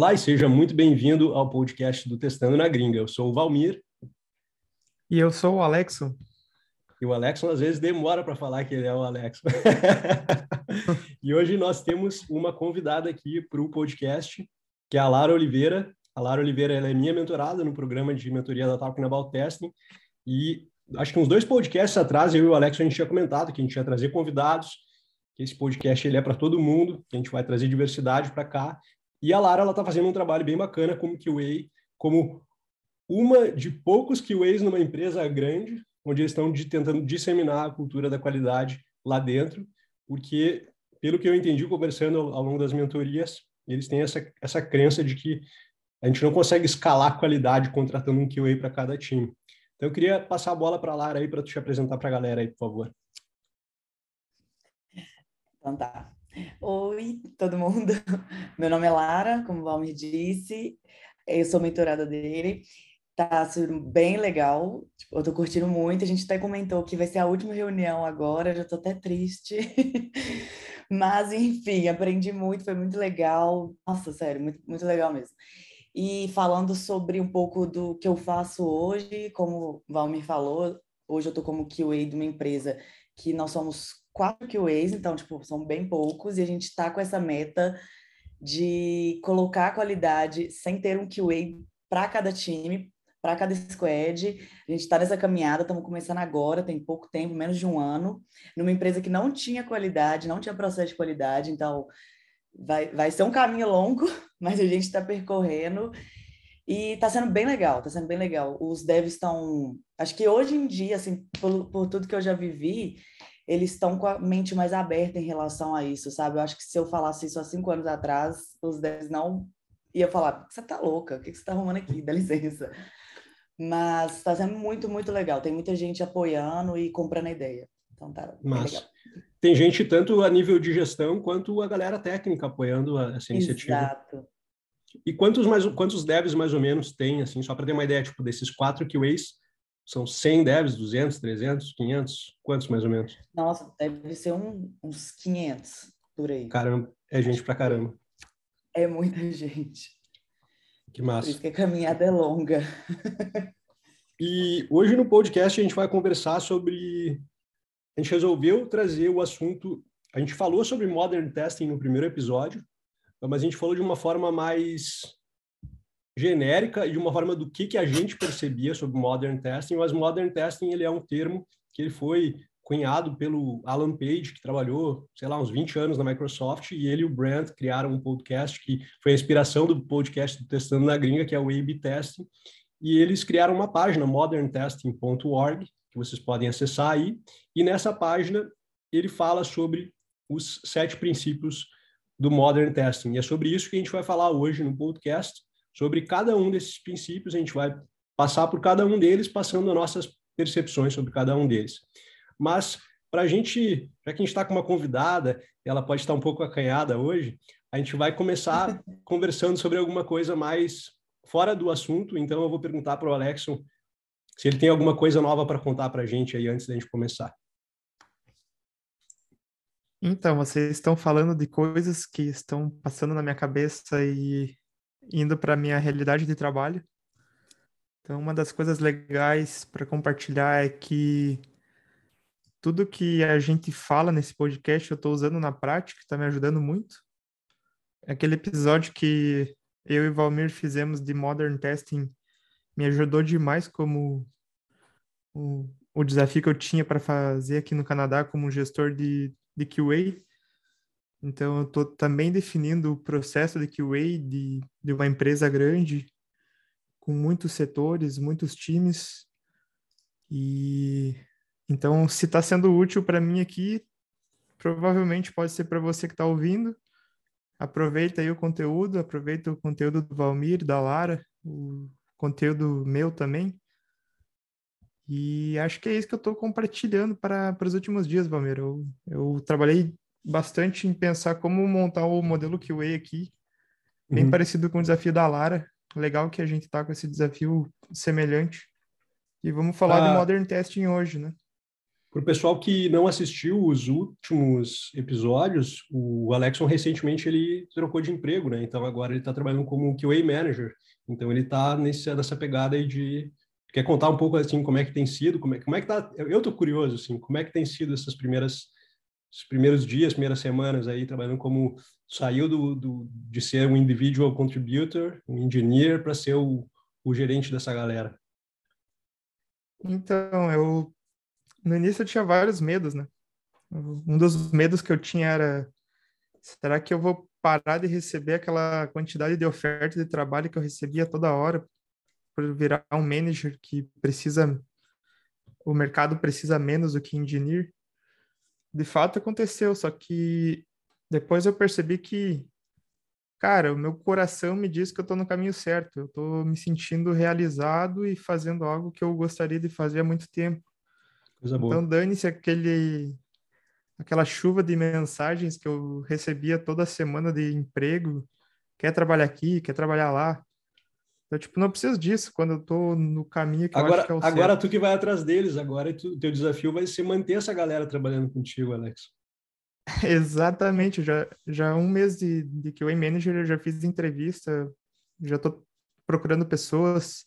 Olá e seja muito bem-vindo ao podcast do Testando na Gringa. Eu sou o Valmir. E eu sou o Alexo. E o Alexo às vezes demora para falar que ele é o Alexo. e hoje nós temos uma convidada aqui para o podcast, que é a Lara Oliveira. A Lara Oliveira é minha mentorada no programa de mentoria da Talking About Testing. E acho que uns dois podcasts atrás, eu e o Alexo, a gente tinha comentado que a gente ia trazer convidados, que esse podcast ele é para todo mundo, que a gente vai trazer diversidade para cá. E a Lara ela está fazendo um trabalho bem bacana como QA, como uma de poucos QAs numa empresa grande, onde eles estão de, tentando disseminar a cultura da qualidade lá dentro, porque, pelo que eu entendi conversando ao, ao longo das mentorias, eles têm essa, essa crença de que a gente não consegue escalar qualidade contratando um QA para cada time. Então, eu queria passar a bola para a Lara aí, para te apresentar para a galera aí, por favor. Então tá. Oi, todo mundo. Meu nome é Lara, como o Valmir disse, eu sou mentorada dele. Tá sendo bem legal, tipo, eu tô curtindo muito. A gente até comentou que vai ser a última reunião agora, já tô até triste. Mas, enfim, aprendi muito, foi muito legal. Nossa, sério, muito, muito legal mesmo. E falando sobre um pouco do que eu faço hoje, como o Valmir falou, hoje eu tô como QA de uma empresa que nós somos quatro QAs, então, tipo, são bem poucos, e a gente está com essa meta de colocar a qualidade sem ter um QA para cada time, para cada squad. A gente está nessa caminhada, estamos começando agora, tem pouco tempo, menos de um ano, numa empresa que não tinha qualidade, não tinha processo de qualidade, então vai, vai ser um caminho longo, mas a gente está percorrendo. E está sendo bem legal, está sendo bem legal. Os devs estão. Acho que hoje em dia, assim, por, por tudo que eu já vivi, eles estão com a mente mais aberta em relação a isso, sabe? Eu acho que se eu falasse isso há cinco anos atrás, os 10 não ia falar, você tá louca, o que, você tá arrumando aqui? Dá licença. Mas está sendo muito, muito legal. Tem muita gente apoiando e comprando a ideia. Então tá Mas legal. Tem gente tanto a nível de gestão quanto a galera técnica apoiando essa iniciativa. Exato. E quantos mais quantos devs mais ou menos tem assim, só para ter uma ideia, tipo desses quatro QAs, são 100 devs, 200, 300, 500? Quantos mais ou menos? Nossa, deve ser um, uns 500 por aí. Caramba, é gente pra caramba. É muita gente. Que massa. Por isso que a caminhada é longa. e hoje no podcast a gente vai conversar sobre. A gente resolveu trazer o assunto. A gente falou sobre modern testing no primeiro episódio, mas a gente falou de uma forma mais genérica e de uma forma do que, que a gente percebia sobre modern testing, mas modern testing ele é um termo que ele foi cunhado pelo Alan Page, que trabalhou, sei lá, uns 20 anos na Microsoft, e ele e o Brent criaram um podcast que foi a inspiração do podcast do Testando na Gringa, que é o A-B Testing, e eles criaram uma página, moderntesting.org, que vocês podem acessar aí, e nessa página ele fala sobre os sete princípios do Modern Testing, e é sobre isso que a gente vai falar hoje no podcast, sobre cada um desses princípios, a gente vai passar por cada um deles, passando nossas percepções sobre cada um deles. Mas, para a gente, já que a gente está com uma convidada, ela pode estar um pouco acanhada hoje, a gente vai começar conversando sobre alguma coisa mais fora do assunto, então eu vou perguntar para o Alexson se ele tem alguma coisa nova para contar para a gente aí antes da gente começar. Então, vocês estão falando de coisas que estão passando na minha cabeça e indo para minha realidade de trabalho. Então, uma das coisas legais para compartilhar é que tudo que a gente fala nesse podcast eu estou usando na prática, está me ajudando muito. Aquele episódio que eu e Valmir fizemos de Modern Testing me ajudou demais como o, o desafio que eu tinha para fazer aqui no Canadá como gestor de, de QA. Então, eu estou também definindo o processo de QA de, de uma empresa grande, com muitos setores, muitos times. E então, se está sendo útil para mim aqui, provavelmente pode ser para você que está ouvindo. Aproveita aí o conteúdo, aproveita o conteúdo do Valmir, da Lara, o conteúdo meu também. E acho que é isso que eu estou compartilhando para, os últimos dias, Valmir. Eu, eu trabalhei bastante em pensar como montar o modelo QA aqui, bem uhum. parecido com o desafio da Lara. Legal que a gente está com esse desafio semelhante. E vamos falar ah, de Modern Testing hoje, né? Para o pessoal que não assistiu os últimos episódios, o Alexon recentemente ele trocou de emprego, né? Então agora ele está trabalhando como QA Manager. Então ele está nessa pegada aí de quer contar um pouco assim como é que tem sido, como é, como é que tá? Eu estou curioso assim, como é que tem sido essas primeiras os primeiros dias, primeiras semanas aí trabalhando como saiu do, do de ser um individual contributor, um engineer para ser o, o gerente dessa galera. Então, eu no início eu tinha vários medos, né? Um dos medos que eu tinha era será que eu vou parar de receber aquela quantidade de oferta de trabalho que eu recebia toda hora por virar um manager que precisa o mercado precisa menos do que engineer? De fato aconteceu, só que depois eu percebi que cara, o meu coração me diz que eu estou no caminho certo. Eu estou me sentindo realizado e fazendo algo que eu gostaria de fazer há muito tempo. Coisa boa. Então, dane-se aquele, aquela chuva de mensagens que eu recebia toda semana de emprego. Quer trabalhar aqui, quer trabalhar lá. Eu, tipo, não preciso disso quando eu tô no caminho que agora, eu acho que é o Agora certo. tu que vai atrás deles, agora tu, teu desafio vai ser manter essa galera trabalhando contigo, Alex. Exatamente, já, já um mês de, de QA Manager eu já fiz entrevista, já tô procurando pessoas,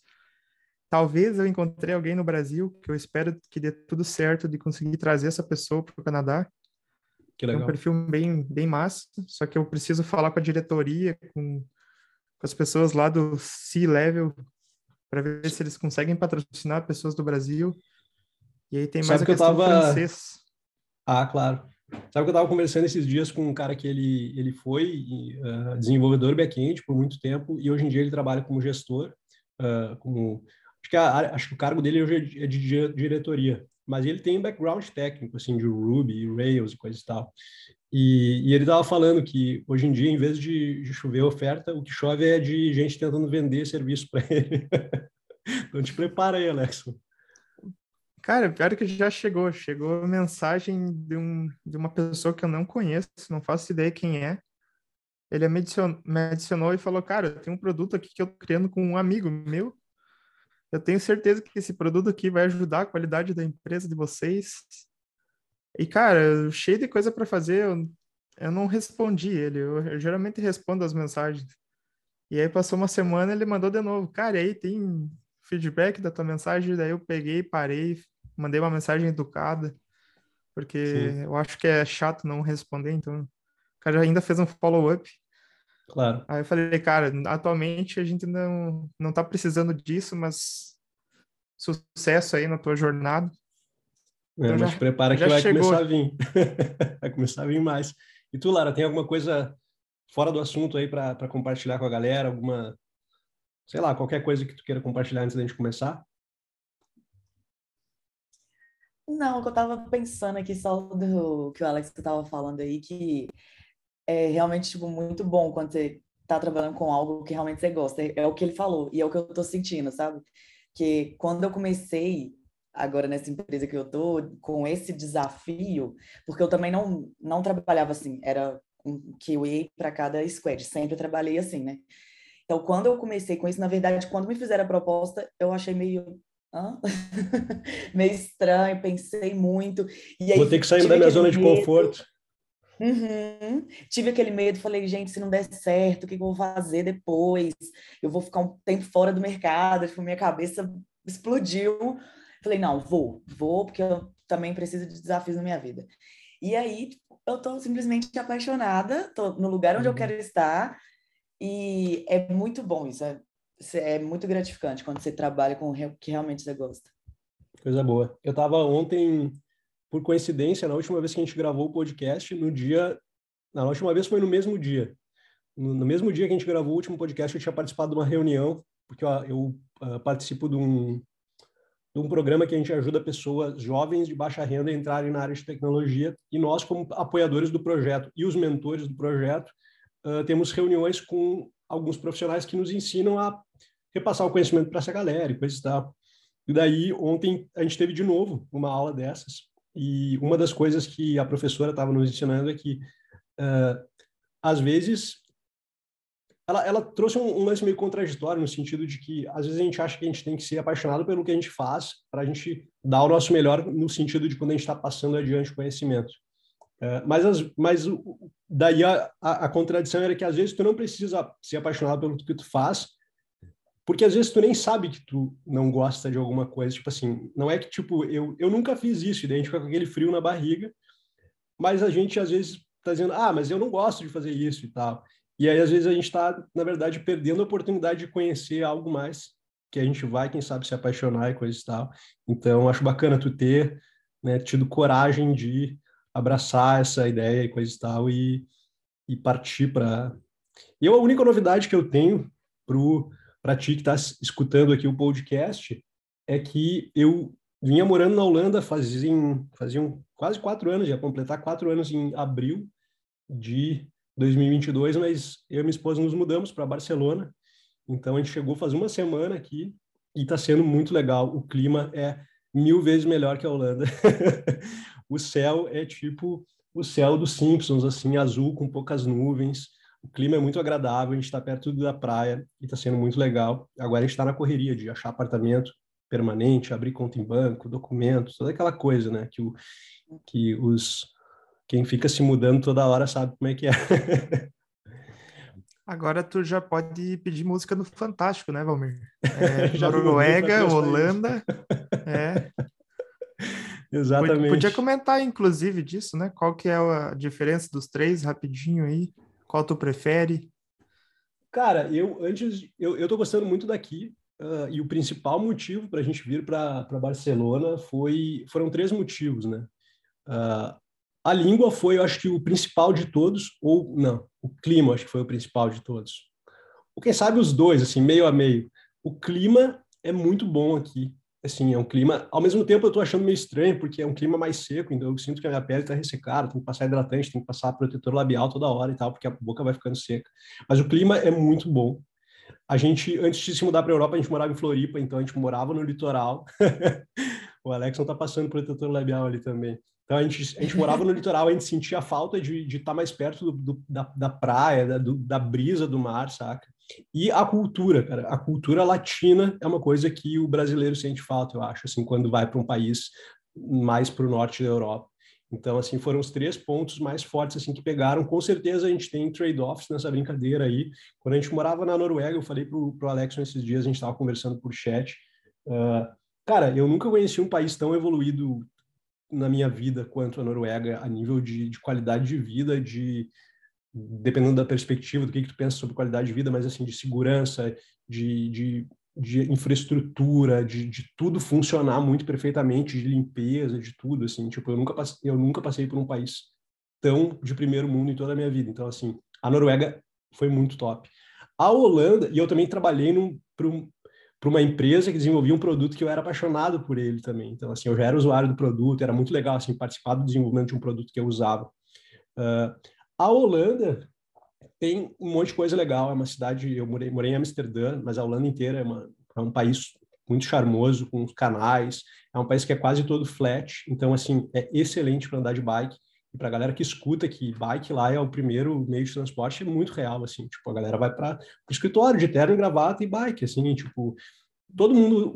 Talvez eu encontrei alguém no Brasil que eu espero que dê tudo certo de conseguir trazer essa pessoa para o Canadá. Que legal. É um perfil bem, bem massa, só que eu preciso falar com a diretoria, com, com as pessoas lá do C-Level, para ver se eles conseguem patrocinar pessoas do Brasil. E aí tem mais Sabe a questão tava- francês. Ah, claro. Sabe que eu estava conversando esses dias com um cara que ele, ele foi uh, desenvolvedor back-end por muito tempo e hoje em dia ele trabalha como gestor, uh, como acho que, a, acho que o cargo dele hoje é de, de diretoria, mas ele tem um background técnico, assim, de Ruby, Rails e coisa e tal. E, e ele estava falando que hoje em dia, em vez de, de chover oferta, o que chove é de gente tentando vender serviço para ele. então te prepara aí, Alex. Cara, pior que já chegou. Chegou mensagem de, um, de uma pessoa que eu não conheço, não faço ideia quem é. Ele me adicionou, me adicionou e falou: Cara, tenho um produto aqui que eu tô criando com um amigo meu. Eu tenho certeza que esse produto aqui vai ajudar a qualidade da empresa de vocês. E, cara, cheio de coisa para fazer, eu, eu não respondi ele. Eu, eu geralmente respondo as mensagens. E aí passou uma semana, ele mandou de novo. Cara, aí tem feedback da tua mensagem? Daí eu peguei, parei, mandei uma mensagem educada, porque Sim. eu acho que é chato não responder, então o cara ainda fez um follow-up. Claro. Aí eu falei, cara, atualmente a gente não, não tá precisando disso, mas sucesso aí na tua jornada. É, Então mas já- prepara que vai chegou. começar a vir. vai começar a vir mais. E tu, Lara, tem alguma coisa fora do assunto aí para compartilhar com a galera? Alguma, sei lá, qualquer coisa que tu queira compartilhar antes da gente começar? Não, que eu tava pensando aqui só do que o Alex tava falando aí, que é realmente, tipo, muito bom quando você tá trabalhando com algo que realmente você gosta. É, é o que ele falou, e é o que eu tô sentindo, sabe? Que quando eu comecei, agora nessa empresa que eu tô, com esse desafio, porque eu também não, não trabalhava assim, era um QA para cada squad, sempre trabalhei assim, né? Então, quando eu comecei com isso, na verdade, quando me fizeram a proposta, eu achei meio. Meio estranho, pensei muito. E aí, Vou ter que sair da minha zona de medo. conforto. Uhum. Tive aquele medo, falei, gente, se não der certo, o que que eu vou fazer depois? Eu vou ficar um tempo fora do mercado, tipo, minha cabeça explodiu. Falei, não, vou, vou, porque eu também preciso de desafios na minha vida. E aí, eu tô simplesmente apaixonada, tô no lugar onde eu Uhum. quero estar, e é muito bom isso, é, é muito gratificante quando você trabalha com o que realmente você gosta. Coisa boa. Eu estava ontem, por coincidência, na última vez que a gente gravou o podcast, no dia. Na última vez foi no mesmo dia. No, no mesmo dia que a gente gravou o último podcast, eu tinha participado de uma reunião, porque eu, eu ah, participo de um, de um programa que a gente ajuda pessoas jovens de baixa renda a entrarem na área de tecnologia. E nós, como apoiadores do projeto e os mentores do projeto, ah, temos reuniões com alguns profissionais que nos ensinam a repassar o conhecimento para essa galera e coisa e tal. E daí, ontem, a gente teve de novo uma aula dessas. E uma das coisas que a professora estava nos ensinando é que, ah, às vezes, ela, ela trouxe um, um, lance meio contraditório no sentido de que às vezes a gente acha que a gente tem que ser apaixonado pelo que a gente faz para a gente dar o nosso melhor no sentido de quando a gente está passando adiante o conhecimento. É, mas, as, mas daí a, a, a, contradição era que às vezes tu não precisa ser apaixonado pelo que tu faz, porque às vezes tu nem sabe que tu não gosta de alguma coisa. Tipo assim, não é que tipo, eu, eu nunca fiz isso, daí a gente fica com aquele frio na barriga, mas a gente às vezes está dizendo, ah, mas eu não gosto de fazer isso e tal. E aí, às vezes, a gente está, na verdade, perdendo a oportunidade de conhecer algo mais, que a gente vai, quem sabe, se apaixonar e coisa e tal. Então, acho bacana tu ter né, tido coragem de abraçar essa ideia e coisa e tal e, e partir para... Eu, a única novidade que eu tenho para ti que está escutando aqui o podcast é que eu vinha morando na Holanda faziam, faziam quase quatro anos, ia completar quatro anos em abril de 2022, mas eu e minha esposa nos mudamos para Barcelona. Então a gente chegou faz uma semana aqui e está sendo muito legal. O clima é mil vezes melhor que a Holanda. o céu é tipo o céu dos Simpsons, assim, azul com poucas nuvens. O clima é muito agradável, a gente está perto da praia e está sendo muito legal. Agora a gente está na correria de achar apartamento permanente, abrir conta em banco, documentos, toda aquela coisa, né? Que, o, que os quem fica se mudando toda hora sabe como é que é. Agora tu já pode pedir música no Fantástico, né, Valmir? É, Noruega, Holanda. É. Exatamente. Podia comentar, inclusive, disso, né? Qual que é a diferença dos três, rapidinho aí? Qual tu prefere? Cara, eu antes eu, eu tô gostando muito daqui uh, e o principal motivo para a gente vir para Barcelona foi foram três motivos, né? Uh, a língua foi, eu acho que, o principal de todos, ou não, o clima acho que foi o principal de todos. Ou quem sabe os dois, assim, meio a meio. O clima é muito bom aqui. Assim, é um clima. Ao mesmo tempo, eu estou achando meio estranho, porque é um clima mais seco, então eu sinto que a minha pele está ressecada, tem que passar hidratante, tem que passar protetor labial toda hora e tal, porque a boca vai ficando seca. Mas o clima é muito bom. A gente, antes de se mudar para a Europa, a gente morava em Floripa, então a gente morava no litoral. o Alex não está passando protetor labial ali também. Então a gente, a gente morava no litoral, a gente sentia falta de, estar tá mais perto do, do, da, da praia, da, do, da brisa do mar, saca? E a cultura, cara, a cultura latina é uma coisa que o brasileiro sente falta, eu acho, assim, quando vai para um país mais para o norte da Europa. Então, assim, foram os três pontos mais fortes, assim, que pegaram. Com certeza a gente tem trade-offs nessa brincadeira aí. Quando a gente morava na Noruega, eu falei pro, pro Alex nesses dias, a gente estava conversando por chat. Uh, cara, eu nunca conheci um país tão evoluído na minha vida quanto a Noruega a nível de, de qualidade de vida, de dependendo da perspectiva do que, que tu pensa sobre qualidade de vida, mas assim de segurança, de, de, de infraestrutura, de, de tudo funcionar muito perfeitamente, de limpeza, de tudo assim. Tipo, eu nunca passei, eu nunca passei por um país tão de primeiro mundo em toda a minha vida. Então assim, a Noruega foi muito top. A Holanda, e eu também trabalhei num, um, para uma empresa que desenvolvia um produto que eu era apaixonado por ele também. Então, assim, eu já era usuário do produto, era muito legal, assim, participar do desenvolvimento de um produto que eu usava. Uh, a Holanda tem um monte de coisa legal, é uma cidade, eu morei, morei em Amsterdã, mas a Holanda inteira é, uma, é um país muito charmoso, com canais, é um país que é quase todo flat, então, assim, é excelente para andar de bike. E para a galera que escuta que bike lá é o primeiro meio de transporte, é muito real, assim. Tipo, a galera vai para o escritório de terno e gravata e bike, assim, tipo... Todo mundo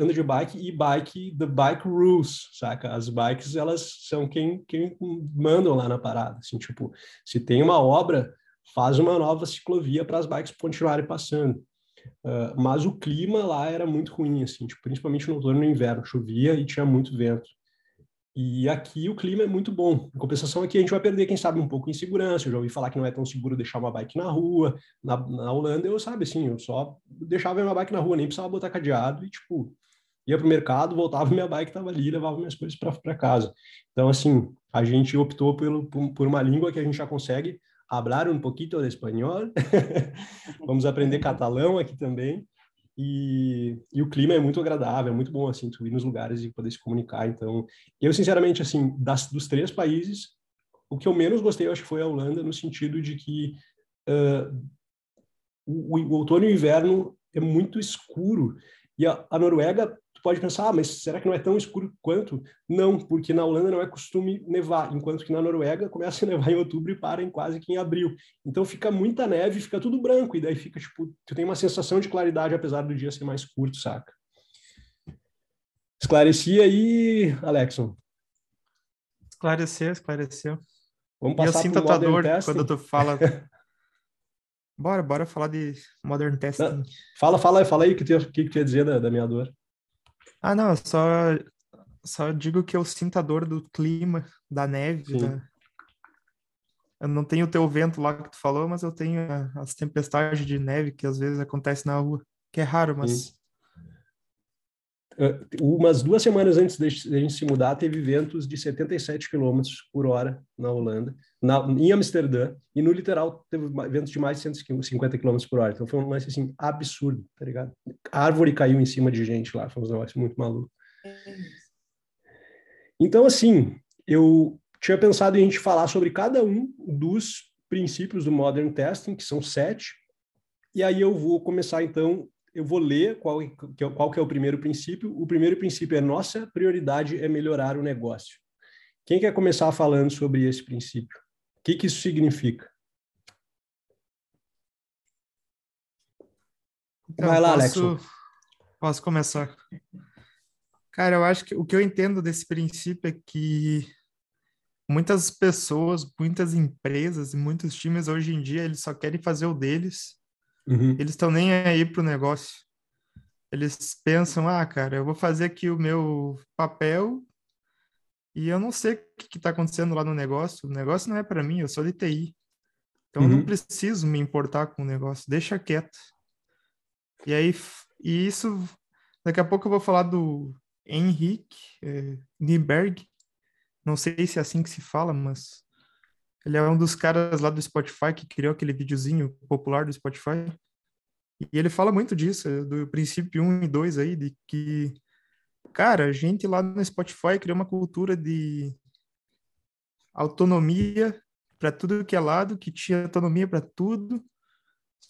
anda de bike e bike, the bike rules, saca? As bikes, elas são quem, quem mandam lá na parada, assim, tipo... Se tem uma obra, faz uma nova ciclovia para as bikes continuarem passando. Uh, mas o clima lá era muito ruim, assim, tipo, principalmente no outono e no inverno. Chovia e tinha muito vento. E aqui o clima é muito bom. Compensação, aqui a gente vai perder, quem sabe, um pouco em segurança. Eu já ouvi falar que não é tão seguro deixar uma bike na rua. Na, na Holanda, eu, sabe, assim, eu só deixava minha bike na rua, nem precisava botar cadeado e, tipo, ia pro mercado, voltava, minha bike estava ali, levava minhas coisas para casa. Então, assim, a gente optou pelo, por, por uma língua que a gente já consegue hablar um pouquinho de espanhol. Vamos aprender catalão aqui também. E, e, o clima é muito agradável, é muito bom, assim, tu ir nos lugares e poder se comunicar. Então, eu, sinceramente, assim, das, dos três países, o que eu menos gostei, eu acho que foi a Holanda, no sentido de que uh, o, o, outono e o inverno é muito escuro. E a, a, Noruega, tu pode pensar, ah, mas será que não é tão escuro quanto? Não, porque na Holanda não é costume nevar, enquanto que na Noruega começa a nevar em outubro e para em quase que em abril. Então fica muita neve, fica tudo branco, e daí fica, tipo, tu tem uma sensação de claridade apesar do dia ser mais curto, saca? Esclareci aí, Alexon. Esclareceu, esclareceu. Vamos passar e eu sinto a tua dor quando tu fala. bora, bora falar de Modern Testing. Não, fala, fala, fala aí o que, tu, que, que tu ia dizer da, da minha dor. Ah, não, só, só digo que eu sinto a dor do clima, da neve. Da... Eu não tenho o teu vento lá que tu falou, mas eu tenho as tempestades de neve que às vezes acontecem na rua, que é raro, mas. Sim umas duas semanas antes de a gente se mudar, teve ventos de 77 km por hora na Holanda, na, em Amsterdã, e no litoral teve ventos de mais de 150 km por hora. Então foi um lance assim absurdo, tá ligado? A árvore caiu em cima de gente lá, foi um negócio muito maluco. Então, assim, eu tinha pensado em a gente falar sobre cada um dos princípios do Modern Testing, que são sete, e aí eu vou começar então eu vou ler qual, é, qual que é o primeiro princípio. O primeiro princípio é nossa prioridade é melhorar o negócio. Quem quer começar falando sobre esse princípio? O que, que isso significa? Então, Vai lá, posso, Alex. Posso começar. Cara, eu acho que o que eu entendo desse princípio é que muitas pessoas, muitas empresas e muitos times hoje em dia, eles só querem fazer o deles Uhum. Eles estão nem aí pro negócio. Eles pensam, ah, cara, eu vou fazer aqui o meu papel e eu não sei o que está acontecendo lá no negócio. O negócio não é para mim, eu sou de TI. Então uhum. eu não preciso me importar com o negócio, deixa quieto. E aí, e isso, daqui a pouco eu vou falar do Henrique é, Nieberg. Não sei se é assim que se fala, mas ele é um dos caras lá do Spotify que criou aquele videozinho popular do Spotify. E ele fala muito disso, do princípio 1 e 2 aí, de que, cara, a gente lá no Spotify criou uma cultura de autonomia para tudo que é lado, que tinha autonomia para tudo,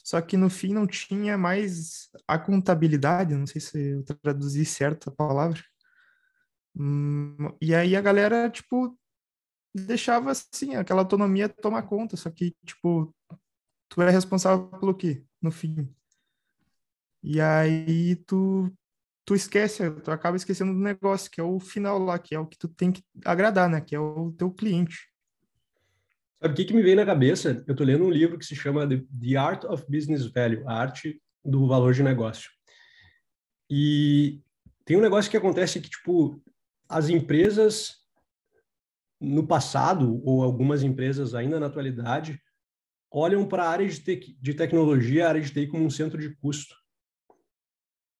só que no fim não tinha mais a contabilidade, não sei se eu traduzi certo a palavra. Hum, e aí a galera, tipo, deixava assim, aquela autonomia tomar conta, só que, tipo, tu é responsável pelo quê, no fim? E aí tu, tu esquece, tu acaba esquecendo do negócio, que é o final lá, que é o que tu tem que agradar, né? Que é o teu cliente. Sabe o que, que me veio na cabeça? Eu tô lendo um livro que se chama The Art of Business Value, a arte do valor de negócio. E tem um negócio que acontece que, tipo, as empresas no passado, ou algumas empresas ainda na atualidade, olham para a área de, te de tecnologia, a área de TI, como um centro de custo.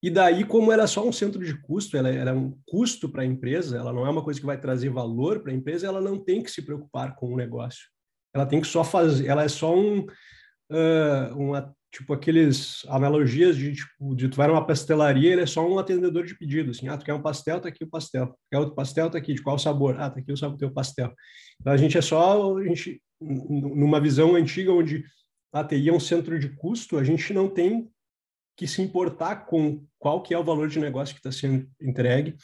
E daí, como ela é só um centro de custo, ela, ela é um custo para a empresa, ela não é uma coisa que vai trazer valor para a empresa, ela não tem que se preocupar com o negócio. Ela tem que só fazer, ela é só um, uh, uma tipo aqueles analogias de tipo de tu vai numa pastelaria ele é só um atendedor de pedido assim ah tu quer um pastel? Tá aqui o pastel. Quer outro pastel? Tá aqui. De qual sabor? Ah tá aqui o sabor do teu pastel. Então a gente é só a gente numa visão antiga onde a TI é um centro de custo a gente não tem que se importar com qual que é o valor de negócio que está sendo entregue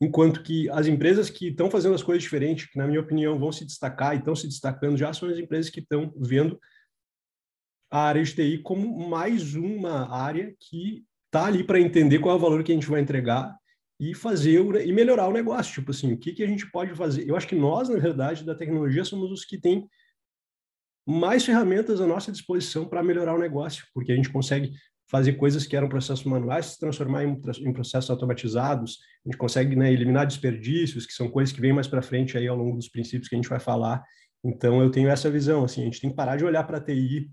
enquanto que as empresas que estão fazendo as coisas diferentes que na minha opinião vão se destacar e estão se destacando já são as empresas que estão vendo a área de TI como mais uma área que está ali para entender qual é o valor que a gente vai entregar e fazer o, e melhorar o negócio. Tipo assim, o que, que a gente pode fazer? Eu acho que nós, na verdade, da tecnologia, somos os que têm mais ferramentas à nossa disposição para melhorar o negócio, porque a gente consegue fazer coisas que eram processos manuais se transformar em, em processos automatizados, a gente consegue né, eliminar desperdícios, que são coisas que vêm mais para frente aí ao longo dos princípios que a gente vai falar. Então, eu tenho essa visão, assim, a gente tem que parar de olhar para a TI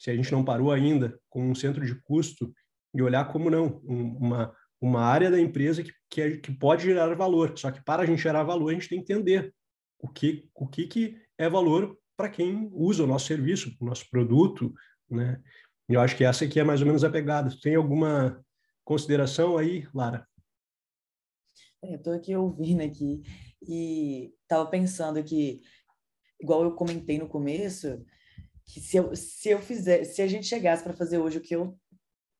se a gente não parou ainda com um centro de custo e olhar como não, uma, uma área da empresa que, que, é, que pode gerar valor. Só que para a gente gerar valor, a gente tem que entender o que, o que, que é valor para quem usa o nosso serviço, o nosso produto, né? Eu acho que essa aqui é mais ou menos a pegada. Tem alguma consideração aí, Lara? É, Estou aqui ouvindo aqui e estava pensando que, igual eu comentei no começo, que se eu, se eu fizer, se a gente chegasse para fazer hoje o que eu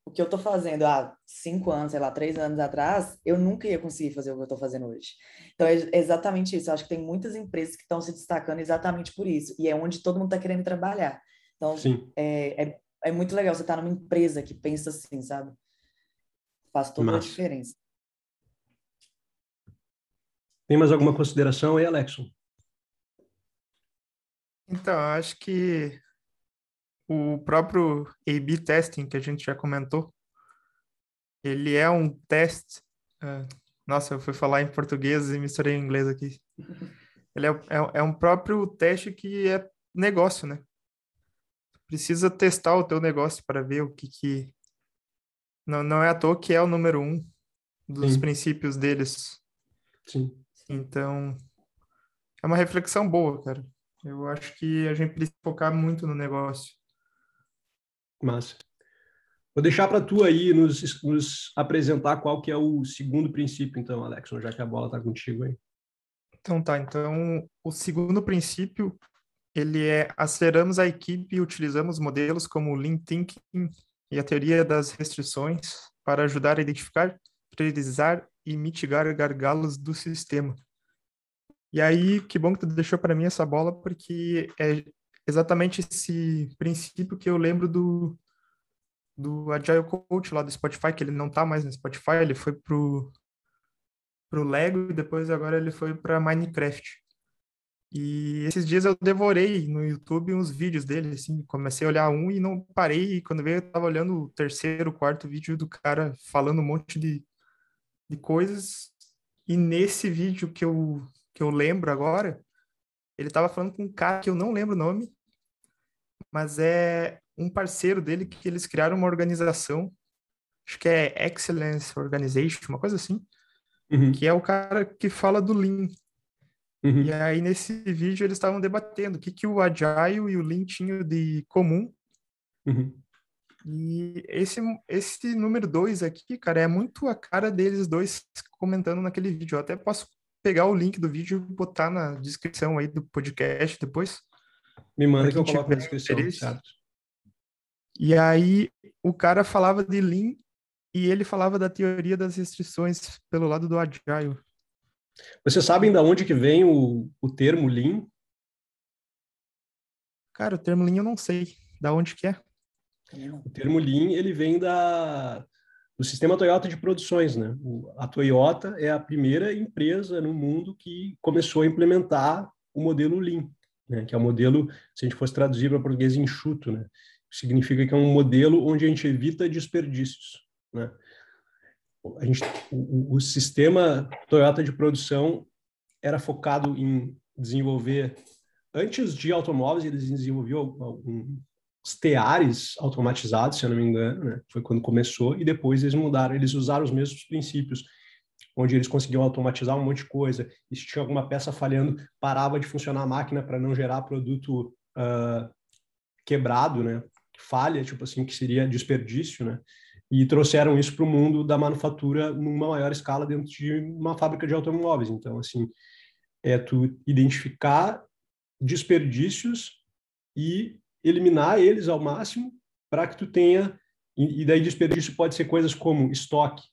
o que eu tô fazendo há cinco anos, sei lá, três anos atrás, eu nunca ia conseguir fazer o que eu tô fazendo hoje. Então, é exatamente isso. Eu acho que tem muitas empresas que estão se destacando exatamente por isso. E é onde todo mundo está querendo trabalhar. Então, é, é, é, muito legal você estar tá numa empresa que pensa assim, sabe? Faz toda Massa. a diferença. Tem mais alguma consideração aí, Alexon? Então, acho que o próprio A-B testing que a gente já comentou, ele é um teste. Uh, nossa, eu fui falar em português e misturei em inglês aqui. Ele é, é, é um próprio teste que é negócio, né? Precisa testar o teu negócio para ver o que que não, não é à toa que é o número um dos Sim. princípios deles. Sim. Então, é uma reflexão boa, cara. Eu acho que a gente precisa focar muito no negócio. Massa. Vou deixar para tu aí nos, nos, apresentar qual que é o segundo princípio, então, Alex, já que a bola está contigo aí. Então tá, então o segundo princípio ele é aceleramos a equipe e utilizamos modelos como Lean Thinking e a teoria das restrições para ajudar a identificar, priorizar e mitigar gargalos do sistema. E aí, que bom que tu deixou para mim essa bola, porque é exatamente esse princípio que eu lembro do, do Agile Coach lá do Spotify, que ele não tá mais no Spotify, ele foi pro, pro Lego e depois agora ele foi para Minecraft. E esses dias eu devorei no YouTube uns vídeos dele, assim, comecei a olhar um e não parei, e quando veio eu tava olhando o terceiro, quarto vídeo do cara falando um monte de, de coisas, e nesse vídeo que eu, que eu lembro agora, ele tava falando com um cara que eu não lembro o nome, mas é um parceiro dele que eles criaram uma organização, acho que é Excellence Organization, uma coisa assim, uhum. que é o cara que fala do Lean, Uhum. E aí, nesse vídeo, eles estavam debatendo o que, que o Agile e o Lean tinham de comum. Uhum. E esse, esse número dois aqui, cara, é muito a cara deles dois comentando naquele vídeo. Eu até posso pegar o link do vídeo e botar na descrição aí do podcast depois. Me manda que eu coloco na descrição, certo? E aí, o cara falava de Lean e ele falava da teoria das restrições pelo lado do Agile. Vocês sabem da onde que vem o, o termo Lean? Cara, o termo Lean eu não sei. Da onde que é? O termo Lean, ele vem da, do sistema Toyota de produções, né? O, a Toyota é a primeira empresa no mundo que começou a implementar o modelo Lean, né? Que é o modelo, se a gente fosse traduzir para português, enxuto, né? Significa que é um modelo onde a gente evita desperdícios, né? a gente, o, o, sistema Toyota de produção era focado em desenvolver, antes de automóveis, eles desenvolviam os teares automatizados, se eu não me engano, né? foi quando começou, e depois eles mudaram, eles usaram os mesmos princípios, onde eles conseguiam automatizar um monte de coisa, e se tinha alguma peça falhando, parava de funcionar a máquina para não gerar produto uh, quebrado, né? falha, tipo assim, que seria desperdício, né? e trouxeram isso para o mundo da manufatura numa maior escala dentro de uma fábrica de automóveis. Então, assim, é tu identificar desperdícios e eliminar eles ao máximo para que tu tenha e, daí desperdício pode ser coisas como estoque.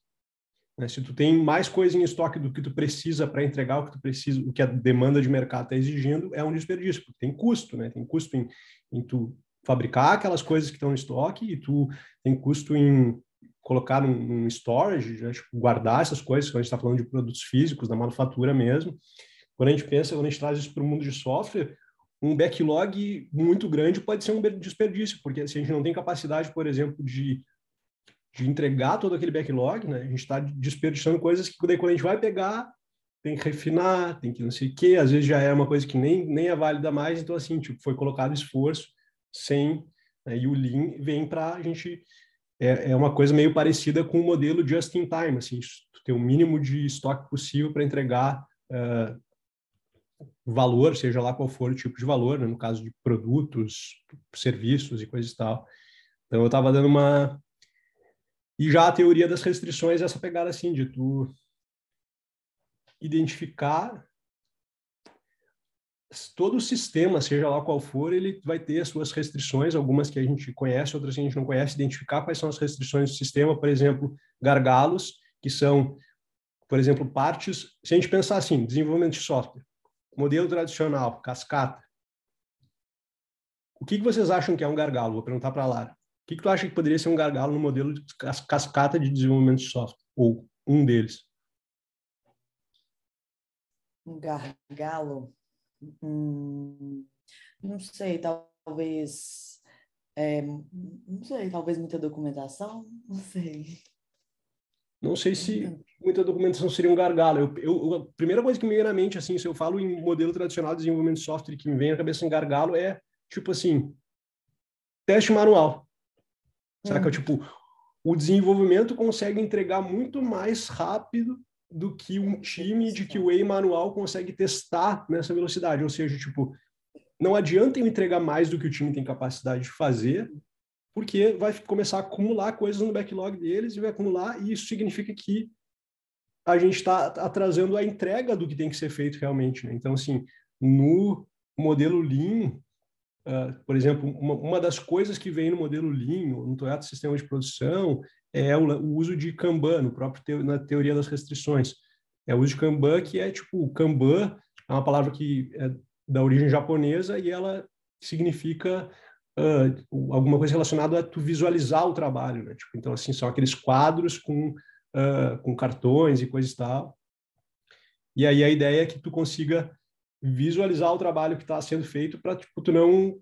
Né? Se tu tem mais coisa em estoque do que tu precisa para entregar o que tu precisa, o que a demanda de mercado está exigindo, é um desperdício, porque tem custo, né? Tem custo em, em tu fabricar aquelas coisas que estão em estoque e tu tem custo em colocar num, num storage, né, tipo, guardar essas coisas, quando a gente está falando de produtos físicos, da manufatura mesmo. Quando a gente pensa, quando a gente traz isso para o mundo de software, um backlog muito grande pode ser um desperdício, porque se a gente não tem capacidade, por exemplo, de, de entregar todo aquele backlog, né, a gente está desperdiçando coisas que daí quando a gente vai pegar, tem que refinar, tem que não sei o quê, às vezes já é uma coisa que nem, nem é válida mais, então assim, tipo, foi colocado esforço sem, né, e o Lean vem para a gente é, é uma coisa meio parecida com o modelo just in time, assim, tu ter o mínimo de estoque possível para entregar uh, valor, seja lá qual for o tipo de valor, né? no caso de produtos, serviços e coisas e tal. Então eu estava dando uma e já a teoria das restrições é essa pegada assim de tu identificar todo sistema, seja lá qual for, ele vai ter as suas restrições, algumas que a gente conhece, outras que a gente não conhece, identificar quais são as restrições do sistema, por exemplo, gargalos, que são, por exemplo, partes, se a gente pensar assim, desenvolvimento de software, modelo tradicional, cascata, o que, que vocês acham que é um gargalo? Vou perguntar para a Lara. O que, que tu acha que poderia ser um gargalo no modelo de cascata de desenvolvimento de software? Ou um deles? Um gargalo? Hum, não sei, talvez. É, não sei, talvez muita documentação? Não sei. Não sei se muita documentação seria um gargalo. Eu, eu, a primeira coisa que me vem na mente, assim, se eu falo em modelo tradicional de desenvolvimento de software que me vem na cabeça em gargalo é, tipo assim, teste manual. Saca? Uhum. Tipo, o desenvolvimento consegue entregar muito mais rápido do que um time de QA manual consegue testar nessa velocidade. Ou seja, tipo, não adianta eu entregar mais do que o time tem capacidade de fazer, porque vai começar a acumular coisas no backlog deles e vai acumular, e isso significa que a gente está atrasando a entrega do que tem que ser feito realmente. Né? Então, assim, no modelo Lean, uh, por exemplo, uma, uma, das coisas que vem no modelo Lean, no Toyota Sistema de Produção, é o, o uso de Kanban, no próprio na teoria das restrições. É o uso de Kanban, que é tipo, Kanban é uma palavra que é da origem japonesa e ela significa uh, alguma coisa relacionada a tu visualizar o trabalho, né? Tipo, então, assim, são aqueles quadros com, uh, com cartões e coisas e tal. E aí a ideia é que tu consiga visualizar o trabalho que está sendo feito para tipo, tu não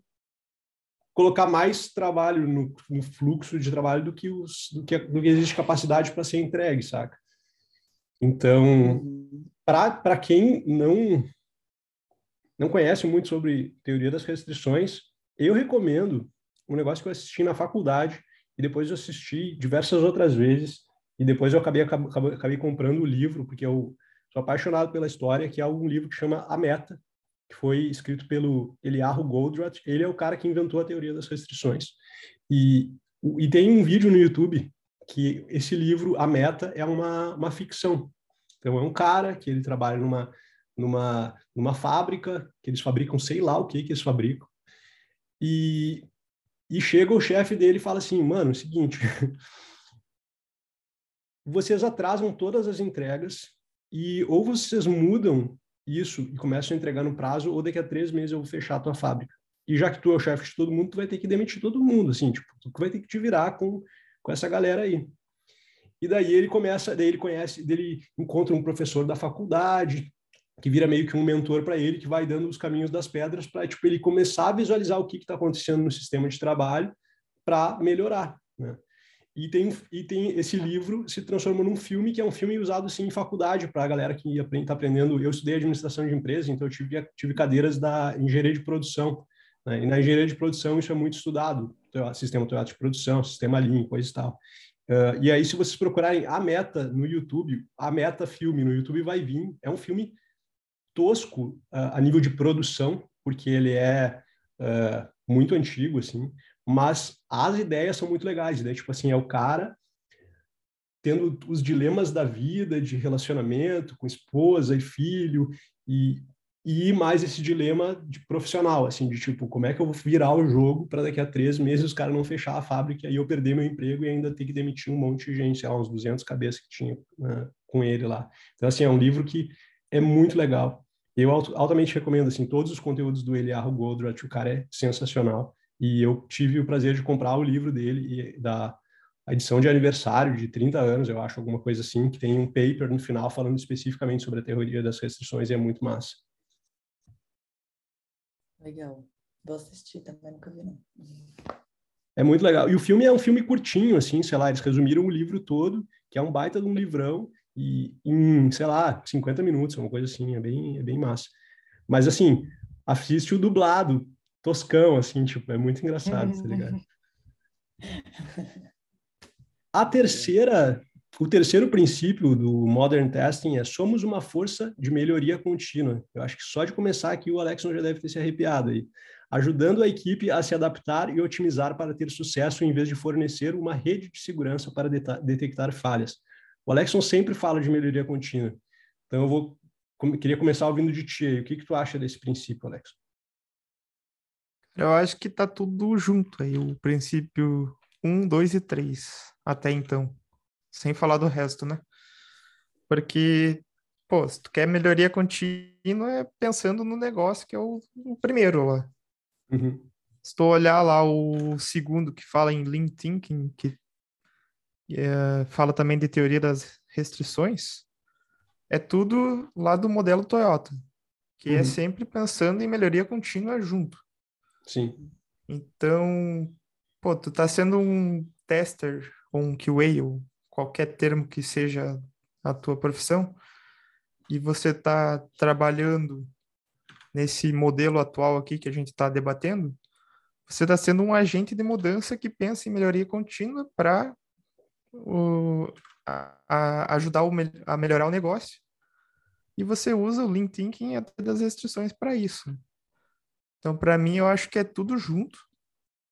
colocar mais trabalho no, no, fluxo de trabalho do que, os, do que, do que existe capacidade para ser entregue, saca? Então, para quem não não conhece muito sobre teoria das restrições, eu recomendo um negócio que eu assisti na faculdade e depois eu assisti diversas outras vezes e depois eu acabei, acabei, acabei comprando o livro, porque eu sou apaixonado pela história, que é um livro que chama A Meta, que foi escrito pelo Eliyahu Goldratt. Ele é o cara que inventou a teoria das restrições. E, e tem um vídeo no YouTube que esse livro, A Meta, é uma, uma ficção. Então, é um cara que ele trabalha numa, numa, numa fábrica, que eles fabricam sei lá o que que eles fabricam. E, e chega o chefe dele e fala assim, mano, é o seguinte, vocês atrasam todas as entregas e ou vocês mudam isso e começam a entregar no prazo, ou daqui a três meses eu vou fechar a tua fábrica. E já que tu é o chefe de todo mundo, tu vai ter que demitir todo mundo, assim, tipo, tu vai ter que te virar com, com essa galera aí. E daí ele começa, daí ele conhece, ele encontra um professor da faculdade, que vira meio que um mentor para ele, que vai dando os caminhos das pedras para tipo, ele começar a visualizar o que está acontecendo no sistema de trabalho para melhorar. Né? E tem, e tem esse livro se transformou num filme que é um filme usado sim em faculdade para a galera que está aprendendo. Eu estudei administração de empresas, então eu tive, tive cadeiras da engenharia de produção. Né? E na engenharia de produção isso é muito estudado, então, sistema Toyota de produção, sistema Lean, coisa e tal. Uh, e aí, se vocês procurarem a Meta no YouTube, a Meta filme no YouTube vai vir. É um filme tosco uh, a nível de produção, porque ele é uh, muito antigo, assim, mas as ideias são muito legais, né? Tipo assim, é o cara tendo os dilemas da vida, de relacionamento com esposa e filho, e, e mais esse dilema de profissional, assim, de tipo, como é que eu vou virar o jogo para daqui a três meses os caras não fechar a fábrica e eu perder meu emprego e ainda ter que demitir um monte de gente, sei lá, uns 200 cabeças que tinha né, com ele lá. Então, assim, é um livro que é muito legal. Eu altamente recomendo, assim, todos os conteúdos do Eliarro Goldratt, o cara é sensacional. E eu tive o prazer de comprar o livro dele e da edição de aniversário de 30 anos, eu acho, alguma coisa assim, que tem um paper no final falando especificamente sobre a teoria das restrições e é muito massa. Legal. Vou assistir também, nunca vi não. É muito legal. E o filme é um filme curtinho, assim, sei lá, eles resumiram o livro todo, que é um baita de um livrão, e em, sei lá, 50 minutos, uma coisa assim, é bem, é bem massa. Mas, assim, assiste o dublado, toscão, assim, tipo, é muito engraçado, tá ligado? A terceira, o terceiro princípio do Modern Testing é somos uma força de melhoria contínua. Eu acho que só de começar aqui o Alex já deve ter se arrepiado aí. Ajudando a equipe a se adaptar e otimizar para ter sucesso em vez de fornecer uma rede de segurança para detectar falhas. O Alexson sempre fala de melhoria contínua. Então eu vou queria começar ouvindo de ti. O que, que tu acha desse princípio, Alex? Eu acho que tá tudo junto aí, o princípio 1, 2 e 3, até então. Sem falar do resto, né? Porque, pô, se tu quer melhoria contínua, é pensando no negócio que é o, o primeiro lá. Uhum. Se tu olhar lá o segundo que fala em Lean Thinking, que é, fala também de teoria das restrições, é tudo lá do modelo Toyota, que é uhum. é sempre pensando em melhoria contínua junto. Sim. Então, pô, tu tá sendo um tester ou um QA ou qualquer termo que seja a tua profissão e você tá trabalhando nesse modelo atual aqui que a gente está debatendo, você está sendo um agente de mudança que pensa em melhoria contínua para ajudar o, a melhorar o negócio. E você usa o Lean Thinking até das restrições para isso. Então, para mim, eu acho que é tudo junto.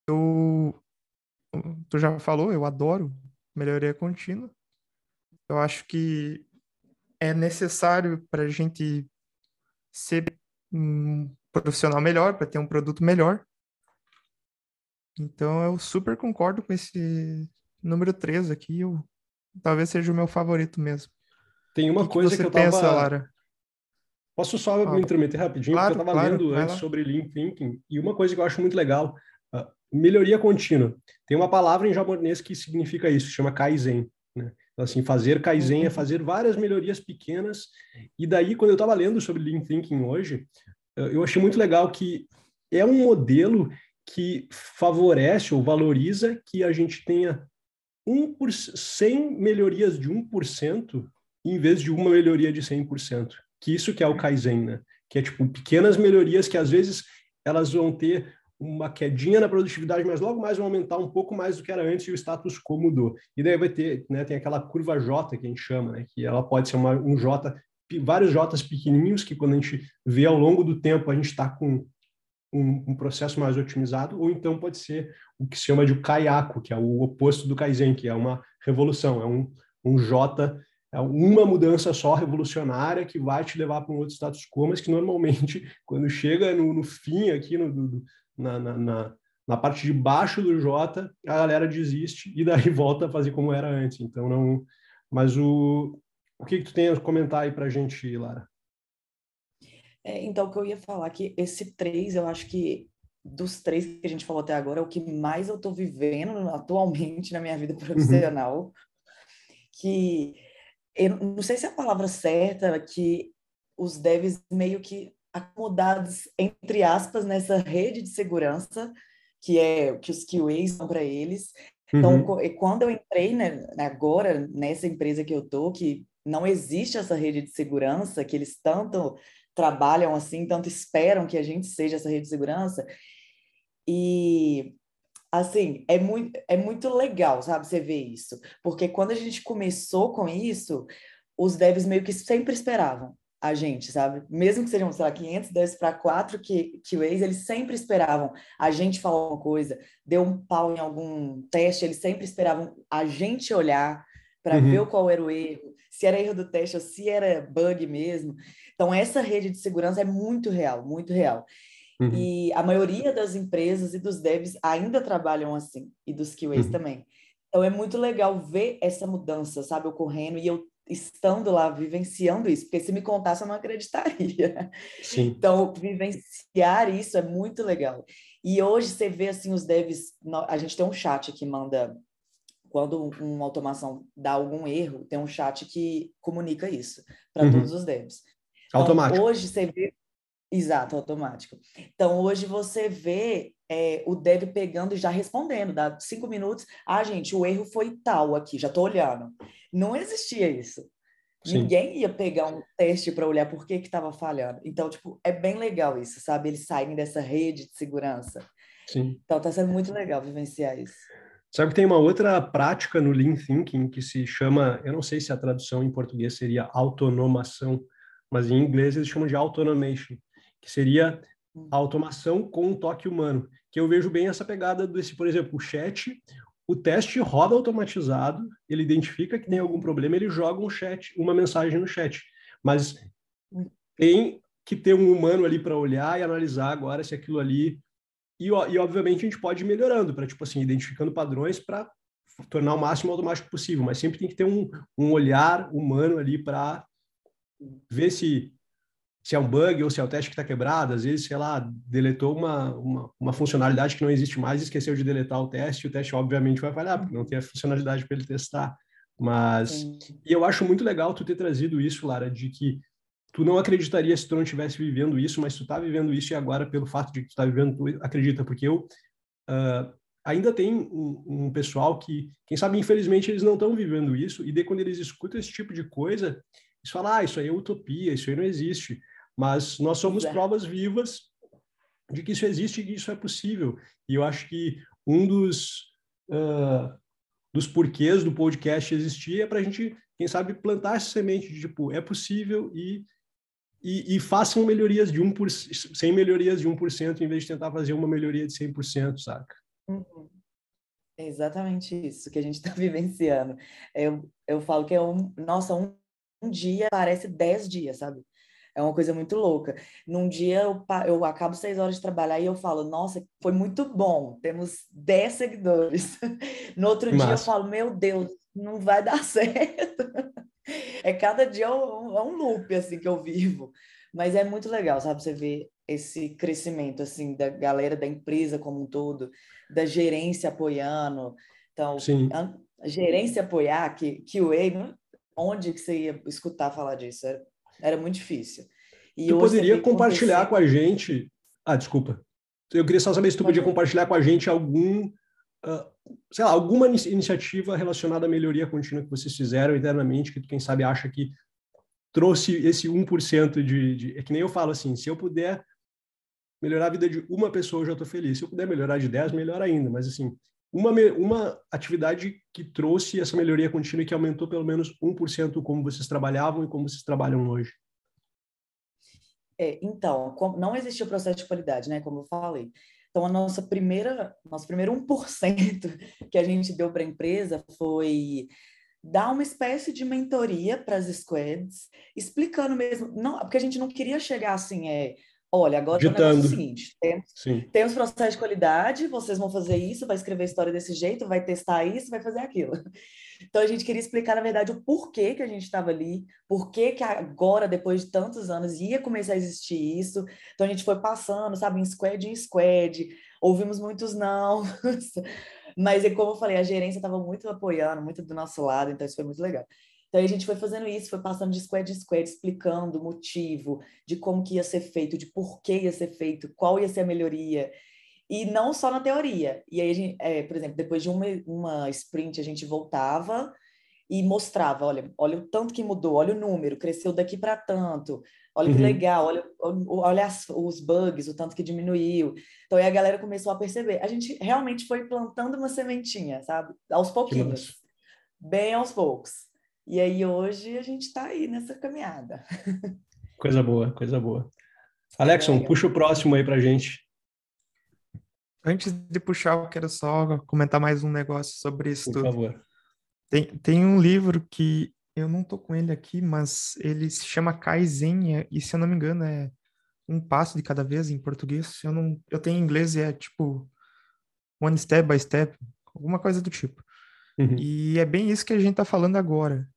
Eu, tu já falou, eu adoro melhoria contínua. Eu acho que é necessário para a gente ser um profissional melhor, para ter um produto melhor. Então, eu super concordo com esse número 3 aqui. Eu, talvez seja o meu favorito mesmo. Tem uma que coisa que, eu pensa, tava... Lara? Posso só ah, me intrometer rapidinho? Claro, porque eu estava claro, lendo antes sobre Lean Thinking e uma coisa que eu acho muito legal, uh, melhoria contínua. Tem uma palavra em japonês que significa isso, chama Kaizen. Né? Então, assim, fazer Kaizen é uhum. fazer várias melhorias pequenas. E daí, quando eu estava lendo sobre Lean Thinking hoje, uh, eu achei muito legal que é um modelo que favorece ou valoriza que a gente tenha 1 por 100 melhorias de 1% em vez de uma melhoria de 100% que isso que é o Kaizen, né? Que é tipo pequenas melhorias que às vezes elas vão ter uma quedinha na produtividade, mas logo mais vão aumentar um pouco mais do que era antes e o status quo mudou. E daí vai ter, né, tem aquela curva J que a gente chama, né, que ela pode ser uma, um J, vários J's pequenininhos que quando a gente vê ao longo do tempo a gente está com um, um, processo mais otimizado, ou então pode ser o que se chama de Kaiako, que é o oposto do Kaizen, que é uma revolução, é um, um J é uma mudança só revolucionária que vai te levar para um outro status quo, mas que normalmente, quando chega no, no fim, aqui no, do, na, na, na, parte de baixo do J, a galera desiste e daí volta a fazer como era antes. Então, não. Mas o, o que, que tu tem a comentar aí para a gente, Lara? É, então, o que eu ia falar que esse três, eu acho que dos três que a gente falou até agora, é o que mais eu estou vivendo atualmente na minha vida uhum. profissional. Uhum. Que eu não sei se é a palavra certa, que os devs meio que acomodados, entre aspas, nessa rede de segurança, que é que os QAs são para eles. Então, uhum. quando eu entrei né, agora nessa empresa que eu tô, que não existe essa rede de segurança, que eles tanto trabalham assim, tanto esperam que a gente seja essa rede de segurança, e assim, é muito, é muito legal, sabe, você ver isso. Porque quando a gente começou com isso, os devs meio que sempre esperavam a gente, sabe? Mesmo que sejam, sei lá, 500 devs para 4 QAs, eles sempre esperavam a gente falar uma coisa, deu um pau em algum teste, eles sempre esperavam a gente olhar para uhum. ver qual era o erro, se era erro do teste ou se era bug mesmo. Então, essa rede de segurança é muito real, muito real. Uhum. E a maioria das empresas e dos devs ainda trabalham assim, e dos QAs uhum. também. Então é muito legal ver essa mudança, sabe, ocorrendo e eu estando lá vivenciando isso, porque se me contasse eu não acreditaria. Sim. Então vivenciar isso é muito legal. E hoje você vê assim os devs, a gente tem um chat que manda quando uma automação dá algum erro, tem um chat que comunica isso para uhum. todos os devs. Então, Automático. Hoje você vê Exato, automático. Então, hoje você vê é, o dev pegando e já respondendo, dá cinco minutos. Ah, gente, o erro foi tal aqui, já estou olhando. Não existia isso. Sim. Ninguém ia pegar um teste para olhar por que estava falhando. Então, tipo, é bem legal isso, sabe? Eles saem dessa rede de segurança. Sim. Então, está sendo muito legal vivenciar isso. Sabe que tem uma outra prática no Lean Thinking que se chama, eu não sei se a tradução em português seria autonomação, mas em inglês eles chamam de automation que seria a automação com um toque humano, que eu vejo bem essa pegada desse, por exemplo, o chat, o teste roda automatizado, ele identifica que tem algum problema, ele joga um chat, uma mensagem no chat. Mas tem que ter um humano ali para olhar e analisar agora se aquilo ali e, e obviamente a gente pode ir melhorando para tipo assim identificando padrões para tornar o máximo automático possível, mas sempre tem que ter um, um olhar humano ali para ver se se é um bug ou se é o teste que está quebrado, às vezes, sei lá, deletou uma, uma, uma, funcionalidade que não existe mais e esqueceu de deletar o teste, o teste obviamente vai falhar, porque não tem a funcionalidade para ele testar. Mas, Sim. e eu acho muito legal tu ter trazido isso, Lara, de que tu não acreditaria se tu não estivesse vivendo isso, mas tu está vivendo isso e agora, pelo fato de que tu está vivendo, tu acredita, porque eu uh, ainda tem um, um, pessoal que, quem sabe, infelizmente, eles não estão vivendo isso, e daí quando eles escutam esse tipo de coisa, eles falam, ah, isso aí é utopia, isso aí não existe. Mas nós somos provas vivas de que isso existe e que isso é possível. E eu acho que um dos, uh, dos porquês do podcast existir é para a gente, quem sabe, plantar essa semente de tipo, é possível e, e, e façam melhorias de 1%, sem melhorias de 1%, em vez de tentar fazer uma melhoria de 100%, saca? Uhum. É exatamente isso que a gente está vivenciando. Eu, eu falo que é um, nossa, um, um dia parece 10 dias, sabe? É uma coisa muito louca. Num dia eu, eu acabo seis horas de trabalhar e eu falo, nossa, foi muito bom, temos dez seguidores. No outro dia eu falo, meu Deus, não vai dar certo. É cada dia é um, é um loop assim que eu vivo. Mas é muito legal, sabe? Você ver esse crescimento assim da galera da empresa como um todo, da gerência apoiando. Então, Sim. a gerência apoiar, que, que o onde que você ia escutar falar disso? Era era muito difícil. E tu poderia compartilhar com a gente. Ah, desculpa. Eu queria só saber se tu podia compartilhar com a gente algum, uh, sei lá, alguma iniciativa relacionada à melhoria contínua que vocês fizeram internamente, que tu, quem sabe, acha que trouxe esse 1% de, de. É que nem eu falo assim, se eu puder melhorar a vida de uma pessoa, eu já estou feliz. Se eu puder melhorar de 10, melhor ainda. Mas, assim, uma, uma atividade que trouxe essa melhoria contínua e que aumentou pelo menos 1% como vocês trabalhavam e como vocês trabalham hoje? É, então, não existia o processo de qualidade, né? Como eu falei. Então, a nossa primeira, nosso primeiro 1% que a gente deu para a empresa foi dar uma espécie de mentoria para as squads, explicando mesmo, não, porque a gente não queria chegar assim, é, Olha, agora Ditando. é o seguinte: temos, temos processo de qualidade, vocês vão fazer isso, vai escrever a história desse jeito, vai testar isso, vai fazer aquilo. Então a gente queria explicar, na verdade, o porquê que a gente estava ali, porquê que agora, depois de tantos anos, ia começar a existir isso. Então a gente foi passando, sabe, em squad em squad, ouvimos muitos não. Mas, como eu falei, a gerência estava muito apoiando, muito do nosso lado, então isso foi muito legal. Então a gente foi fazendo isso, foi passando de squad em squad, explicando o motivo, de como que ia ser feito, de por que ia ser feito, qual ia ser a melhoria. E não só na teoria. E aí, gente, é, por exemplo, depois de uma, uma sprint, a gente voltava e mostrava, olha, olha o tanto que mudou, olha o número, cresceu daqui para tanto, olha que uhum. legal, olha, olha as, os bugs, o tanto que diminuiu. Então aí a galera começou a perceber. A gente realmente foi plantando uma sementinha, sabe? Aos pouquinhos. Bem aos poucos. E aí hoje a gente está aí nessa caminhada. Coisa boa, coisa boa. Alexon, é, puxa o próximo aí para gente. Antes de puxar, eu quero só comentar mais um negócio sobre isso Por tudo. favor. Tem, tem um livro que eu não tô com ele aqui, mas ele se chama Kaizen, e se eu não me engano é um passo de cada vez em português. Eu não, eu tenho em inglês e é tipo one step by step, alguma coisa do tipo. Uhum. E é bem isso que a gente tá falando agora.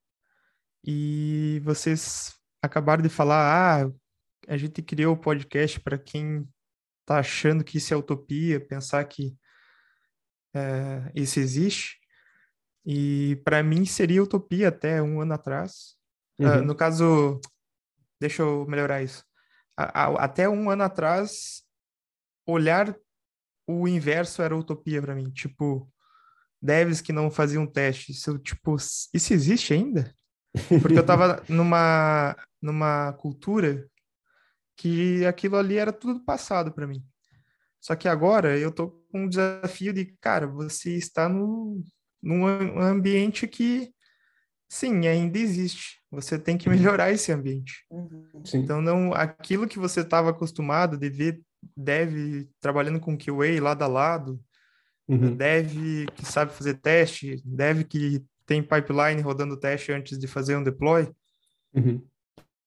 E vocês acabaram de falar, ah, a gente criou o podcast para quem está achando que isso é utopia, pensar que é, isso existe. E para mim seria utopia até um ano atrás. Ah, uhum. Uh, no caso, deixa eu melhorar isso. A, a, até um ano atrás, olhar o inverso era utopia para mim. Tipo, devs que não faziam teste. Isso, tipo, isso existe ainda? Porque eu tava numa, numa cultura que aquilo ali era tudo passado para mim. Só que agora eu tô com um desafio de, cara, você está no, num ambiente que, sim, ainda existe. Você tem que melhorar esse ambiente. Uhum. Então, não aquilo que você estava acostumado de ver dev trabalhando com QA lado a lado, uhum. dev que sabe fazer teste, dev que tem pipeline rodando teste antes de fazer um deploy. Uhum.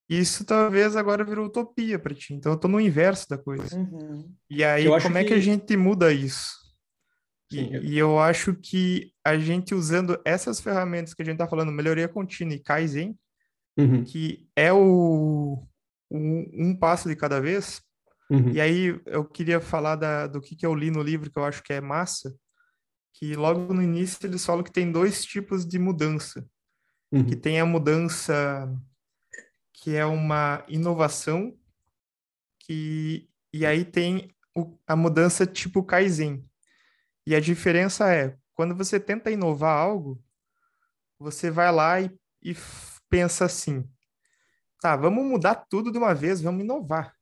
isso talvez agora virou utopia para ti. Então eu tô no inverso da coisa. Uhum. E aí, como é que que- a gente muda isso? E, Sim, eu- e eu acho que a gente usando essas ferramentas que a gente tá falando, melhoria contínua e Kaizen, Uhum, que é o, um, um passo de cada vez. uhum, E aí eu queria falar da, do que, que eu li no livro que eu acho que é massa, que logo no início eles falam que tem dois tipos de mudança. uhum. que tem a mudança que é uma inovação que e aí tem o- a mudança tipo Kaizen. E a diferença é, quando você tenta inovar algo, você vai lá e, e pensa assim, tá, vamos mudar tudo de uma vez, vamos inovar.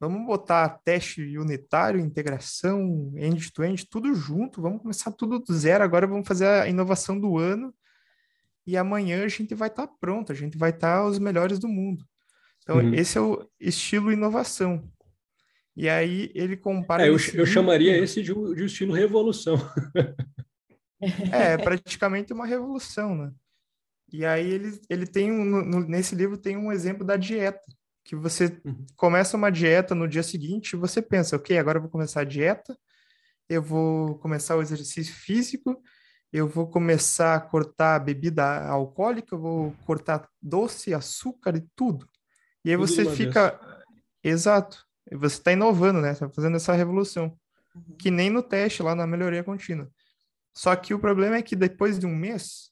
Vamos botar teste unitário, integração, end-to-end, tudo junto, vamos começar tudo do zero, agora vamos fazer a inovação do ano e amanhã a gente vai estar pronto, a gente vai estar os melhores do mundo. Então, Uhum. esse é o estilo inovação. E aí ele compara. É, eu, eu chamaria esse de, de estilo revolução. É, praticamente uma revolução, né? E aí ele, ele tem um, no- nesse livro tem um exemplo da dieta, que você Uhum. começa uma dieta no dia seguinte você pensa, ok, agora eu vou começar a dieta, eu vou começar o exercício físico, eu vou começar a cortar bebida alcoólica, eu vou cortar doce, açúcar e tudo. E aí Tudo você fica... Exato. E Você está inovando, né? Está fazendo essa revolução. Uhum. Que nem no teste lá na melhoria contínua. Só que o problema é que depois de um mês,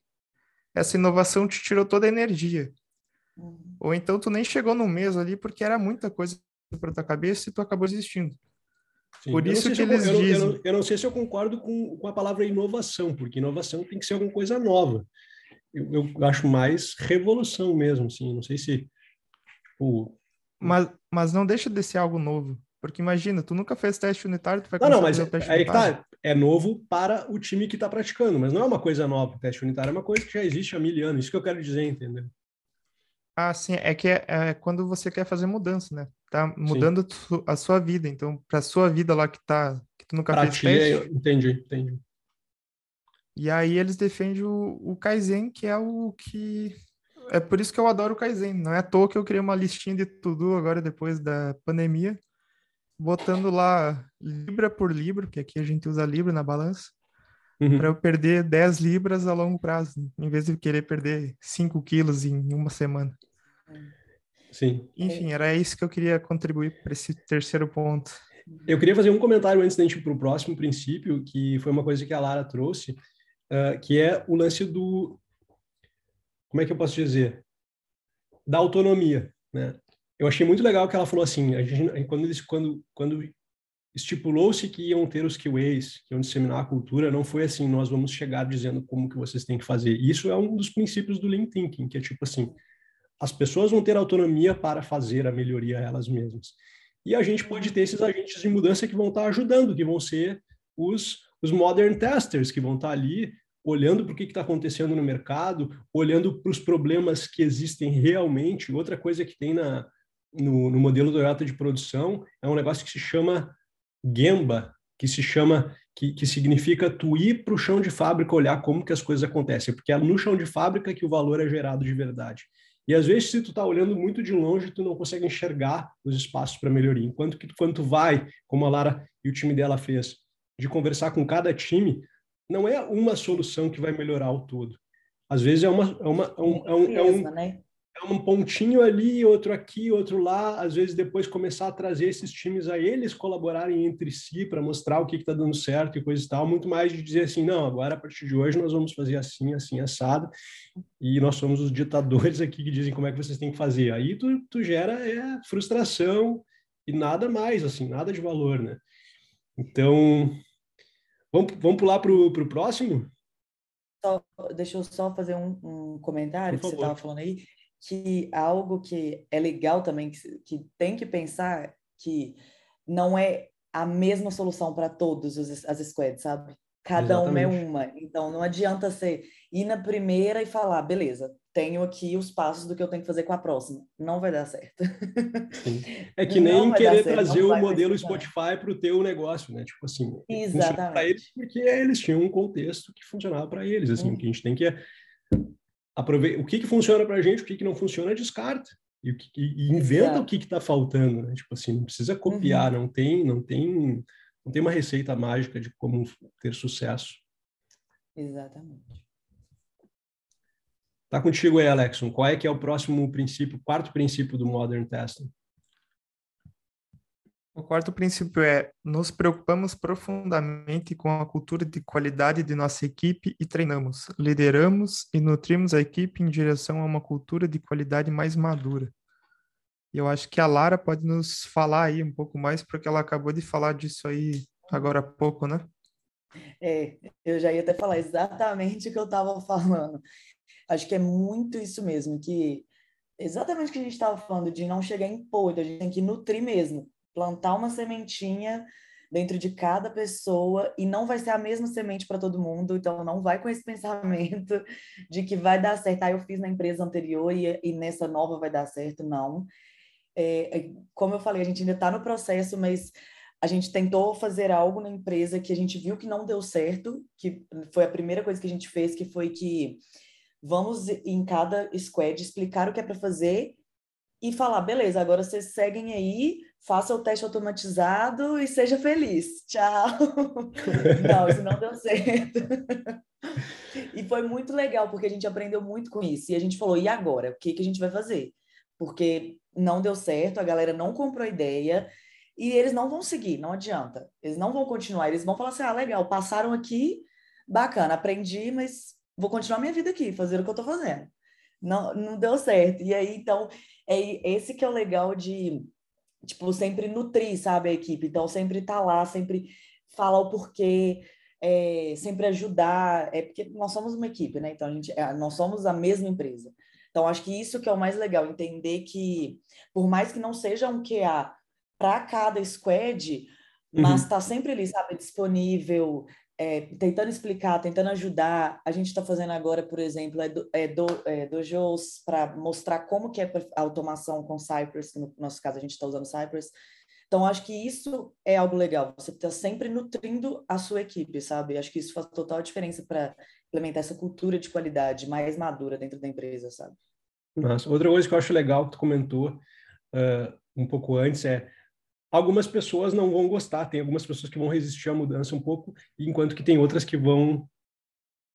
essa inovação te tirou toda a energia. Uhum. Ou então tu nem chegou no mês ali porque era muita coisa para tua cabeça e tu acabou desistindo. Sim, Por isso que eles eu não- eu dizem- não- Eu não sei se eu concordo com, com a palavra inovação, porque inovação tem que ser alguma coisa nova. Eu, eu acho mais revolução mesmo, assim. Não sei se. Tipo, Mas, mas não deixa de ser algo novo. Porque imagina, tu nunca fez teste unitário, tu vai Não, não, começar mas a fazer o teste aí tá. É novo para o time que está praticando, mas não é uma coisa nova. O teste unitário é uma coisa que já existe há mil anos. Isso que eu quero dizer, entendeu? Ah, sim, é que é, é quando você quer fazer mudança, né? Tá mudando a sua vida. Então, para sua vida lá que tá, que tu nunca Para fez ti, teste, entendi, entendi. E aí eles defendem o, o Kaizen, que é o que. É por isso que eu adoro o Kaizen. Não é à toa que eu criei uma listinha de tudo agora, depois da pandemia, botando lá libra por libra, porque aqui a gente usa libra na balança, Uhum. para eu perder 10 libras a longo prazo, em vez de querer perder 5 quilos em uma semana. Sim. Enfim, era isso que eu queria contribuir para esse terceiro ponto. Eu queria fazer um comentário antes da gente ir para o próximo princípio, que foi uma coisa que a Lara trouxe, ah, que é o lance do. Como é que eu posso dizer? Da autonomia. Né? Eu achei muito legal que ela falou assim: a gente, quando, eles, quando, quando estipulou-se que iam ter os QAs, que iam disseminar a cultura, não foi assim, nós vamos chegar dizendo como que vocês têm que fazer. Isso é um dos princípios do Lean Thinking, que é tipo assim, as pessoas vão ter autonomia para fazer a melhoria elas mesmas. E a gente pode ter esses agentes de mudança que vão estar ajudando, que vão ser os, os modern testers, que vão estar ali olhando para o que está acontecendo no mercado, olhando para os problemas que existem realmente. Outra coisa que tem na, no, no modelo Toyota de produção é um negócio que se chama Gemba, que se chama que, que significa tu ir para o chão de fábrica olhar como que as coisas acontecem, porque é no chão de fábrica que o valor é gerado de verdade. E às vezes, se tu está olhando muito de longe, tu não consegue enxergar os espaços para melhoria. Enquanto que quando tu vai, como a Lara e o time dela fez, de conversar com cada time, não é uma solução que vai melhorar o todo. Às vezes é uma é uma é um, é um, é um, Um pontinho ali, outro aqui, outro lá, às vezes depois começar a trazer esses times a eles colaborarem entre si para mostrar o que está dando certo e coisa e tal, muito mais de dizer assim, não, agora a partir de hoje nós vamos fazer assim, assim, assado, e nós somos os ditadores aqui que dizem como é que vocês têm que fazer. Aí tu, tu gera é, frustração e nada mais, assim, nada de valor, né? Então, vamos, vamos pular para o próximo? Só, deixa eu só fazer um, um comentário que você estava falando aí, que algo que é legal também, que, que tem que pensar que não é a mesma solução para todos os, as squads, sabe? Cada uma é Exatamente. uma. Então, não adianta você ir na primeira e falar, beleza, tenho aqui os passos do que eu tenho que fazer com a próxima. Não vai dar certo. Sim. É que nem querer certo, trazer o modelo. Spotify para o teu negócio, né? Tipo assim, funciona para Exatamente. eles porque eles tinham um contexto que funcionava para eles. Assim, Uhum. o que a gente tem que é aproveitar. O que, que funciona para a gente, o que, que não funciona, descarta. e, e, e inventa Exato. o que está faltando, né? Tipo assim, não precisa copiar, uhum. não tem, não tem, não tem uma receita mágica de como ter sucesso. Exatamente. Tá contigo aí, Alexon. Qual é que é o próximo princípio, quarto princípio do Modern Testing? O quarto princípio é: nos preocupamos profundamente com a cultura de qualidade de nossa equipe e treinamos, lideramos e nutrimos a equipe em direção a uma cultura de qualidade mais madura. E eu acho que a Lara pode nos falar aí um pouco mais, porque ela acabou de falar disso aí agora há pouco, né? É, eu já ia até falar exatamente o que eu estava falando. Acho que é muito isso mesmo, que exatamente o que a gente estava falando, de não chegar em podre, a gente tem que nutrir mesmo plantar uma sementinha dentro de cada pessoa e não vai ser a mesma semente para todo mundo, então não vai com esse pensamento de que vai dar certo. Ah, eu fiz na empresa anterior e, e nessa nova vai dar certo, não. É, é como eu falei, a gente ainda está no processo, mas a gente tentou fazer algo na empresa que a gente viu que não deu certo, que foi a primeira coisa que a gente fez, que foi que vamos em cada squad explicar o que é para fazer e falar, beleza, agora vocês seguem aí faça o teste automatizado e seja feliz. Tchau. não, isso não deu certo. e foi muito legal, porque a gente aprendeu muito com isso. E a gente falou, e agora? O que, que a gente vai fazer? Porque não deu certo, a galera não comprou a ideia e eles não vão seguir, não adianta. Eles não vão continuar, eles vão falar assim, ah, legal, passaram aqui, bacana, aprendi, mas vou continuar minha vida aqui, fazer o que eu tô fazendo. Não, não deu certo. E aí, então, é esse que é o legal de tipo, sempre nutrir, sabe, a equipe. Então, sempre tá lá, sempre falar o porquê, é, sempre ajudar. É porque nós somos uma equipe, né? Então, a gente, é, nós somos a mesma empresa. Então, acho que isso que é o mais legal, entender que, por mais que não seja um QA para cada squad, mas está uhum. sempre ali, sabe, disponível, é, tentando explicar, tentando ajudar. A gente está fazendo agora, por exemplo, é, do, é, do, é dojos para mostrar como que é a automação com Cypress, no nosso caso a gente está usando Cypress. Então, acho que isso é algo legal. Você está sempre nutrindo a sua equipe, sabe? Acho que isso faz total diferença para implementar essa cultura de qualidade mais madura dentro da empresa, sabe? Nossa, outra coisa que eu acho legal que tu comentou uh, um pouco antes é algumas pessoas não vão gostar, tem algumas pessoas que vão resistir à mudança um pouco, enquanto que tem outras que vão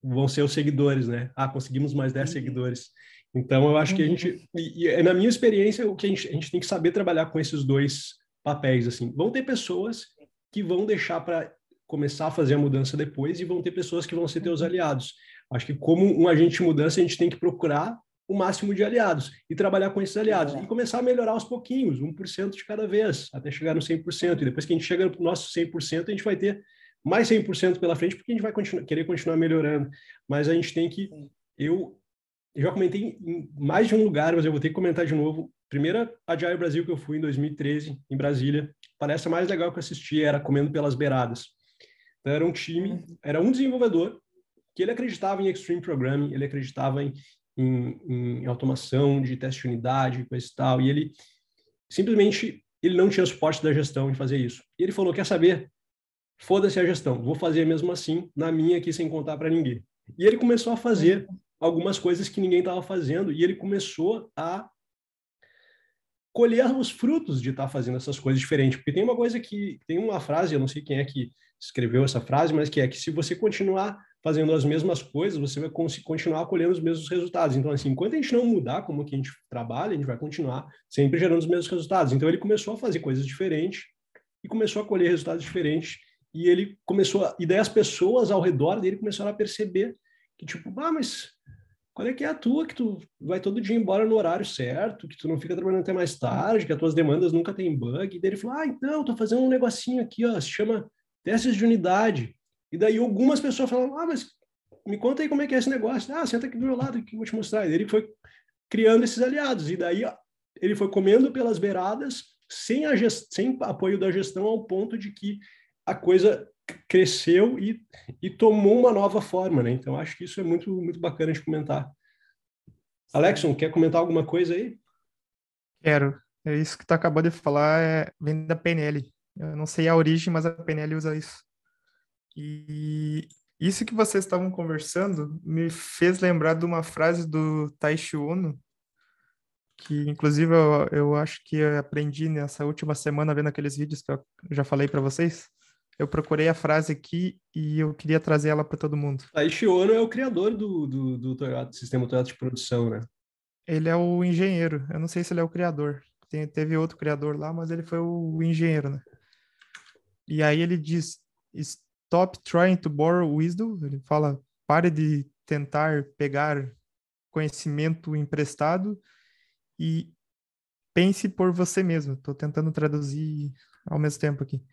vão ser os seguidores, né? Ah, conseguimos mais 10 uhum. seguidores. Então, eu acho que a gente, uhum. e, e, na minha experiência, o que a gente, a gente tem que saber trabalhar com esses dois papéis, assim. Vão ter pessoas que vão deixar para começar a fazer a mudança depois e vão ter pessoas que vão ser teus uhum. aliados. Acho que como um agente de mudança, a gente tem que procurar o máximo de aliados e trabalhar com esses aliados e começar a melhorar aos pouquinhos, 1% de cada vez, até chegar no 100%. E depois que a gente chega no nosso 100%, a gente vai ter mais 100% pela frente, porque a gente vai continuar, querer continuar melhorando. Mas a gente tem que. Eu, eu já comentei em mais de um lugar, mas eu vou ter que comentar de novo. Primeira Agile Brasil que eu fui em 2013, em Brasília, palestra mais legal que eu assisti era Comendo pelas Beiradas. Então, era um time, uhum. era um desenvolvedor que ele acreditava em Extreme Programming, ele acreditava em, em, em automação de teste de unidade, coisa e tal, e ele simplesmente ele não tinha suporte da gestão em fazer isso. E ele falou, quer saber? Foda-se a gestão, vou fazer mesmo assim, na minha aqui, sem contar para ninguém. E ele começou a fazer algumas coisas que ninguém estava fazendo, e ele começou a colher os frutos de estar tá fazendo essas coisas diferentes. Porque tem uma coisa que, tem uma frase, eu não sei quem é que escreveu essa frase, mas que é que se você continuar fazendo as mesmas coisas, você vai continuar colhendo os mesmos resultados. Então, assim, enquanto a gente não mudar como que a gente trabalha, a gente vai continuar sempre gerando os mesmos resultados. Então, ele começou a fazer coisas diferentes e começou a colher resultados diferentes. E ele começou, a, e daí as pessoas ao redor dele começaram a perceber que, tipo, ah, mas qual é que é a tua, que tu vai todo dia embora no horário certo, que tu não fica trabalhando até mais tarde, que as tuas demandas nunca tem bug. E daí ele falou, ah, então, tô fazendo um negocinho aqui, ó, se chama testes de unidade. E daí algumas pessoas falam, ah, mas me conta aí como é que é esse negócio. Ah, senta aqui do meu lado que eu vou te mostrar. E ele foi criando esses aliados. E daí ele foi comendo pelas beiradas, sem, a gest... sem apoio da gestão, ao ponto de que a coisa cresceu e, e tomou uma nova forma, né? Então, acho que isso é muito, muito bacana de comentar. Alexon, quer comentar alguma coisa aí? Quero. É isso que tu acabou de falar, é, vem da PNL. Eu não sei a origem, mas a PNL usa isso. E isso que vocês estavam conversando me fez lembrar de uma frase do Taishi Ono, que inclusive eu, eu acho que eu aprendi nessa última semana vendo aqueles vídeos que eu já falei para vocês. Eu procurei a frase aqui e eu queria trazer ela para todo mundo. A Ishiono é o criador do, do, do Toyota, sistema Toyota de produção, né? Ele é o engenheiro. Eu não sei se ele é o criador. Tem, teve outro criador lá, mas ele foi o engenheiro, né? E aí ele diz: Stop trying to borrow wisdom. Ele fala: pare de tentar pegar conhecimento emprestado e pense por você mesmo. Estou tentando traduzir ao mesmo tempo aqui.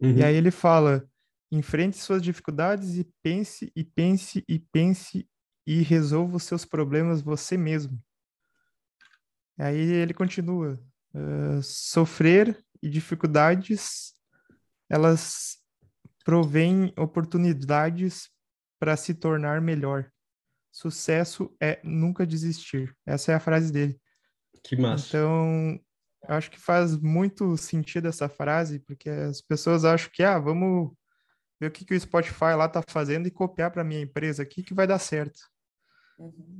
Uhum. E aí ele fala: enfrente suas dificuldades e pense, e pense, e pense, e resolva os seus problemas você mesmo. E aí ele continua: uh, sofrer e dificuldades, elas provêm oportunidades para se tornar melhor. Sucesso é nunca desistir. Essa é a frase dele. Que massa. Então, acho que faz muito sentido essa frase, porque as pessoas acham que, ah, vamos ver o que, que o Spotify lá tá fazendo e copiar para minha empresa aqui que vai dar certo. Uhum.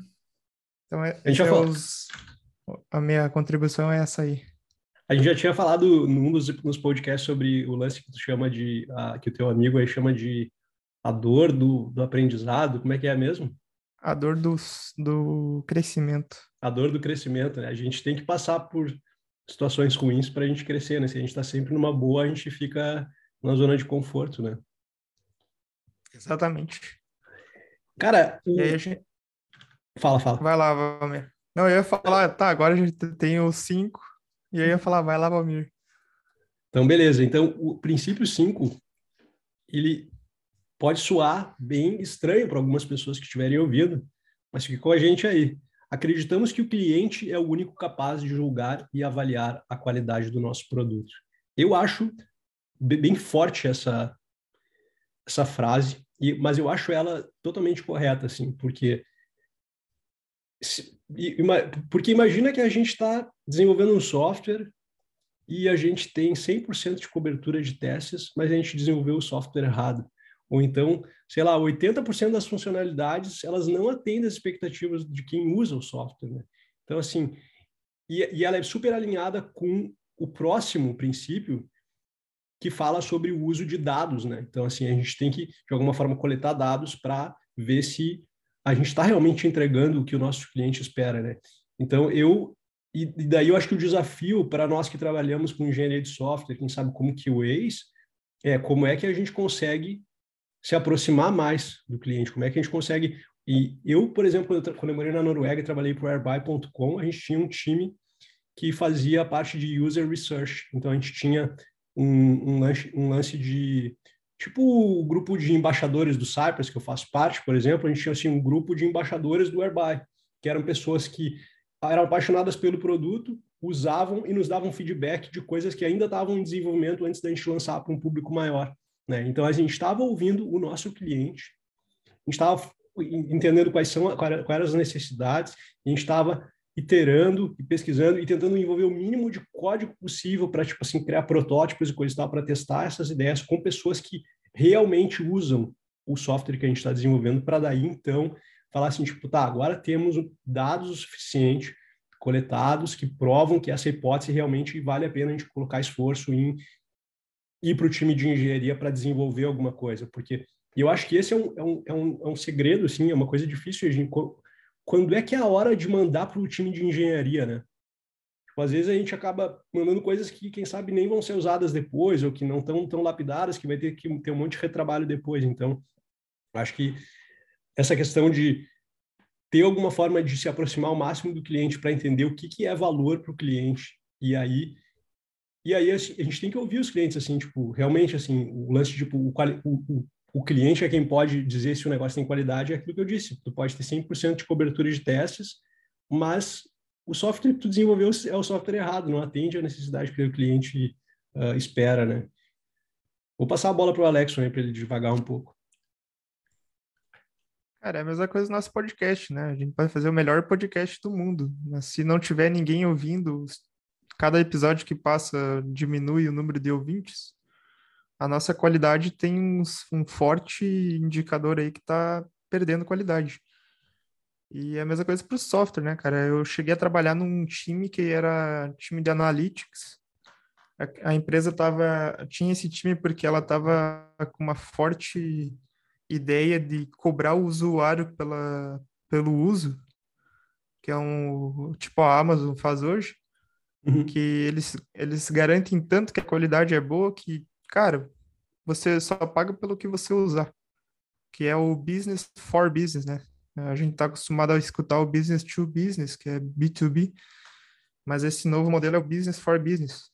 Então, é, a, é os, a minha contribuição é essa aí. A gente já tinha falado num dos nos podcasts sobre o lance que tu chama de, a, que o teu amigo aí chama de a dor do, do aprendizado, como é que é mesmo? A dor do, do crescimento. A dor do crescimento, né? A gente tem que passar por situações ruins para a gente crescer, né? Se a gente está sempre numa boa, a gente fica na zona de conforto, né? Exatamente. Cara, o... gente... fala, fala. Vai lá, Valmir. Não, eu ia falar, tá, agora a gente tem os cinco, e eu ia falar, vai lá, Valmir. Então, beleza. Então, o princípio 5, ele pode soar bem estranho para algumas pessoas que estiverem ouvindo, mas fique com a gente aí. Acreditamos que o cliente é o único capaz de julgar e avaliar a qualidade do nosso produto. Eu acho bem forte essa essa frase, mas eu acho ela totalmente correta, assim, porque porque imagina que a gente está desenvolvendo um software e a gente tem 100% de cobertura de testes, mas a gente desenvolveu o software errado. Ou então, sei lá, 80% das funcionalidades, elas não atendem as expectativas de quem usa o software, né? Então, assim, e, e ela é super alinhada com o próximo princípio, que fala sobre o uso de dados, né? Então, assim, a gente tem que, de alguma forma, coletar dados para ver se a gente está realmente entregando o que o nosso cliente espera, né? Então, eu e daí eu acho que o desafio para nós que trabalhamos com engenharia de software, quem sabe como QAs, é como é que a gente consegue se aproximar mais do cliente, como é que a gente consegue... E eu, por exemplo, quando eu morei na Noruega e trabalhei para o Airbuy.com, a gente tinha um time que fazia parte de user research. Então, a gente tinha um, um, lance, um lance de... Tipo o grupo de embaixadores do Cypress, que eu faço parte, por exemplo, a gente tinha assim, um grupo de embaixadores do Airbuy, que eram pessoas que eram apaixonadas pelo produto, usavam e nos davam feedback de coisas que ainda estavam em desenvolvimento antes da gente lançar para um público maior. Né? Então, a gente estava ouvindo o nosso cliente, a gente estava entendendo quais são quais eram as necessidades, a gente estava iterando e pesquisando e tentando envolver o mínimo de código possível para tipo assim criar protótipos e coisas tal para testar essas ideias com pessoas que realmente usam o software que a gente está desenvolvendo para daí então falar assim tipo tá agora temos dados o suficiente coletados que provam que essa hipótese realmente vale a pena a gente colocar esforço em ir para o time de engenharia para desenvolver alguma coisa, porque eu acho que esse é um, é um, é um, é um segredo, assim, é uma coisa difícil. Gente, quando é que é a hora de mandar para o time de engenharia, né? Tipo, às vezes a gente acaba mandando coisas que, quem sabe, nem vão ser usadas depois, ou que não estão tão lapidadas, que vai ter que ter um monte de retrabalho depois. Então, acho que essa questão de ter alguma forma de se aproximar ao máximo do cliente para entender o que, que é valor para o cliente, e aí e aí assim, a gente tem que ouvir os clientes, assim, tipo, realmente, assim, o lance, tipo, o, o, o cliente é quem pode dizer se o negócio tem qualidade, é aquilo que eu disse. Tu pode ter 100% de cobertura de testes, mas o software que tu desenvolveu é o software errado, não atende a necessidade que o cliente uh, espera, né? Vou passar a bola para o Alex para ele devagar um pouco. Cara, é a mesma coisa do nosso podcast, né? A gente pode fazer o melhor podcast do mundo, mas se não tiver ninguém ouvindo, cada episódio que passa diminui o número de ouvintes, a nossa qualidade tem um, um forte indicador aí que está perdendo qualidade. E é a mesma coisa para o software, né, cara? Eu cheguei a trabalhar num time que era time de analytics. A, a empresa tava, tinha esse time porque ela estava com uma forte ideia de cobrar o usuário pela, pelo uso, que é um tipo a Amazon faz hoje, uhum. que eles, eles garantem tanto que a qualidade é boa que, cara, você só paga pelo que você usar, que é o business for business, né? A gente está acostumado a escutar o business to business, que é B2B, mas esse novo modelo é o business for business.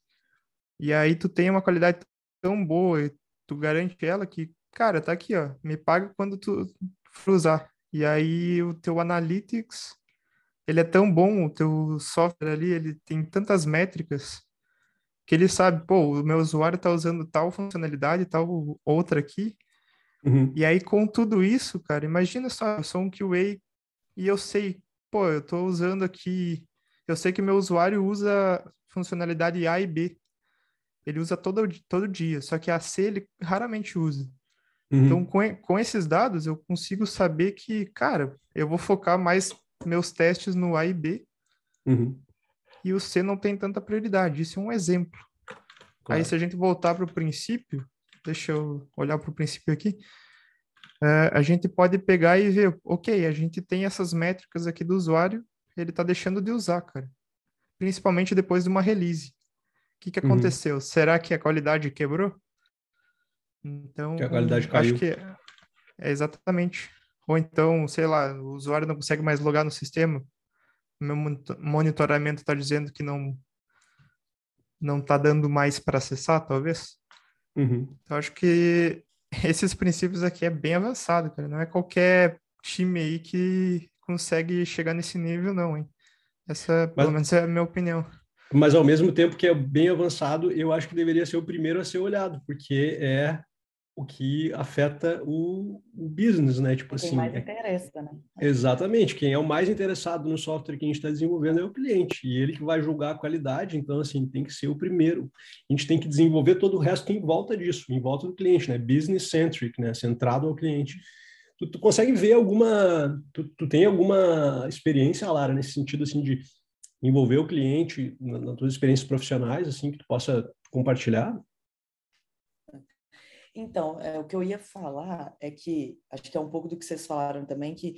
E aí tu tem uma qualidade tão boa e tu garante ela que, cara, tá aqui, ó, me paga quando tu for usar. E aí o teu analytics, ele é tão bom, o teu software ali, ele tem tantas métricas que ele sabe, pô, o meu usuário tá usando tal funcionalidade, tal outra aqui, Uhum. E aí, com tudo isso, cara, imagina só, eu sou um QA e eu sei, pô, eu tô usando aqui, eu sei que meu usuário usa funcionalidade A e B. Ele usa todo, todo dia, só que a C ele raramente usa. Uhum. Então, com, com esses dados, eu consigo saber que, cara, eu vou focar mais meus testes no A e B. Uhum. E o C não tem tanta prioridade. Isso é um exemplo. Claro. Aí, se a gente voltar para o princípio, deixa eu olhar para o princípio aqui, uh, a gente pode pegar e ver, ok, a gente tem essas métricas aqui do usuário, ele está deixando de usar, cara. Principalmente depois de uma release. O que, que uhum. aconteceu? Uhum. Será que a qualidade quebrou? Então, que a qualidade caiu. acho que é, é exatamente. Ou então, sei lá, o usuário não consegue mais logar no sistema. Meu monitoramento está dizendo que não não está dando mais para acessar, talvez. Uhum. Então, acho que esses princípios aqui é bem avançado, cara. Não é qualquer time aí que consegue chegar nesse nível, não, hein? Essa, Mas... pelo menos, é a minha opinião. Mas, ao mesmo tempo que é bem avançado, eu acho que deveria ser o primeiro a ser olhado, porque é o que afeta o, o business, né? Tipo quem assim. mais é interessa, né? Exatamente. Quem é o mais interessado no software que a gente está desenvolvendo é o cliente. E ele que vai julgar a qualidade, então, assim, tem que ser o primeiro. A gente tem que desenvolver todo o resto em volta disso, em volta do cliente, né? Business centric, né? Centrado ao cliente. Tu, tu consegue ver alguma. Tu, tu tem alguma experiência, Lara, nesse sentido, assim, de envolver o cliente nas tuas experiências profissionais, assim, que tu possa compartilhar? Então, é, o que eu ia falar é que, acho que é um pouco do que vocês falaram também, que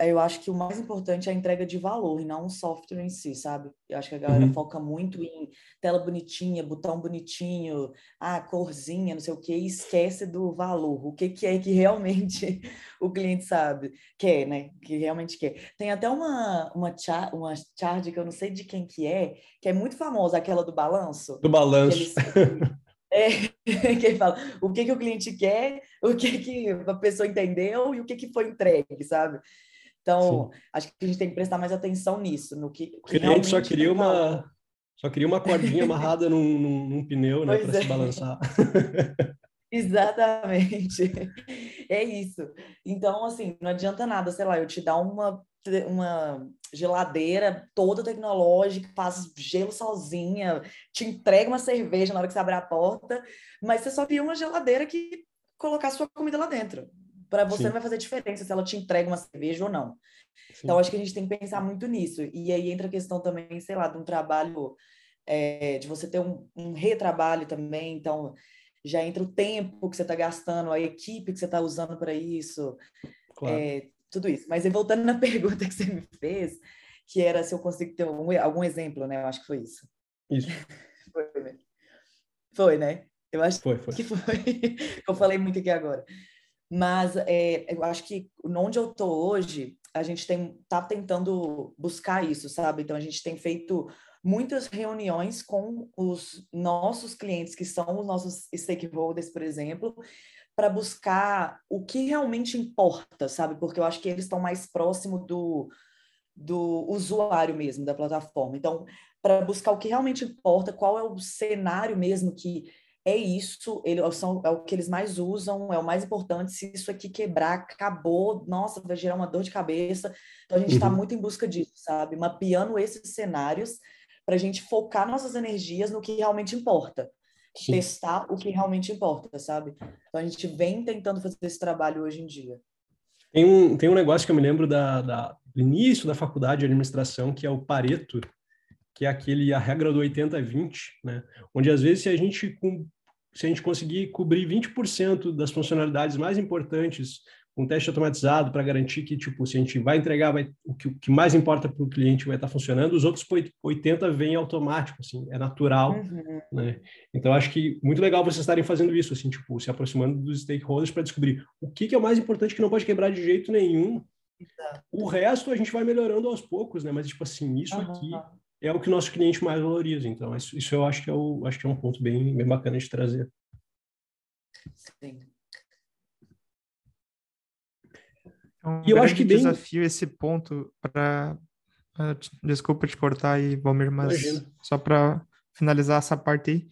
eu acho que o mais importante é a entrega de valor e não o software em si, sabe? Eu acho que a galera uhum. foca muito em tela bonitinha, botão bonitinho, ah, corzinha, não sei o que, e esquece do valor. O que, que é que realmente o cliente sabe, quer, né? Que realmente quer. Tem até uma, uma, char, uma charge que eu não sei de quem que é, que é muito famosa, aquela do balanço. Do balanço. É, que ele fala o que, que o cliente quer, o que, que a pessoa entendeu e o que, que foi entregue, sabe? Então, Sim. acho que a gente tem que prestar mais atenção nisso, no que, o cliente só queria uma só queria uma cordinha amarrada num, num, num, pneu, né, para é. se balançar. Exatamente. É isso. Então, assim, não adianta nada, sei lá, eu te dar uma uma geladeira toda tecnológica, faz gelo sozinha, te entrega uma cerveja na hora que você abre a porta, mas você só queria uma geladeira que colocar sua comida lá dentro. Para você Sim. não vai fazer diferença se ela te entrega uma cerveja ou não. Sim. Então, acho que a gente tem que pensar muito nisso. E aí entra a questão também, sei lá, de um trabalho, é, de você ter um, um retrabalho também. Então, já entra o tempo que você está gastando, a equipe que você está usando para isso. Claro. É, tudo isso. Mas voltando na pergunta que você me fez, que era se eu consigo ter um, algum exemplo, né? Eu acho que foi isso. Isso. foi, né? Foi, né? Eu acho foi, foi. que foi. eu falei muito aqui agora. Mas é, eu acho que onde eu tô hoje, a gente tem tá tentando buscar isso, sabe? Então a gente tem feito muitas reuniões com os nossos clientes, que são os nossos stakeholders, por exemplo, para buscar o que realmente importa, sabe? Porque eu acho que eles estão mais próximo do, do usuário mesmo da plataforma. Então, para buscar o que realmente importa, qual é o cenário mesmo que é isso, ele, são, é o que eles mais usam, é o mais importante. Se isso aqui quebrar, acabou, nossa, vai gerar uma dor de cabeça. Então, a gente está uhum. muito em busca disso, sabe? Mapeando esses cenários para a gente focar nossas energias no que realmente importa. Sim. testar o que realmente importa, sabe? Então a gente vem tentando fazer esse trabalho hoje em dia. Tem um, tem um negócio que eu me lembro da, da, do início da faculdade de administração, que é o Pareto, que é aquele a regra do 80-20, né? Onde às vezes se a gente se a gente conseguir cobrir 20% das funcionalidades mais importantes um teste automatizado para garantir que, tipo, se a gente vai entregar, vai, o, que, o que mais importa para o cliente vai estar tá funcionando, os outros 80 vêm automático, assim, é natural, uhum. né? Então, acho que muito legal vocês estarem fazendo isso, assim, tipo, se aproximando dos stakeholders para descobrir o que, que, é o mais importante que não pode quebrar de jeito nenhum. Exato. O resto a gente vai melhorando aos poucos, né? Mas, tipo assim, isso uhum. aqui é o que o nosso cliente mais valoriza. Então, isso, isso eu acho que é, o, acho que é um ponto bem, bem bacana de trazer. Sim. É um e eu acho que bem... desafio esse ponto para desculpa te cortar aí, Valmir, mas Imagina. só para finalizar essa parte aí,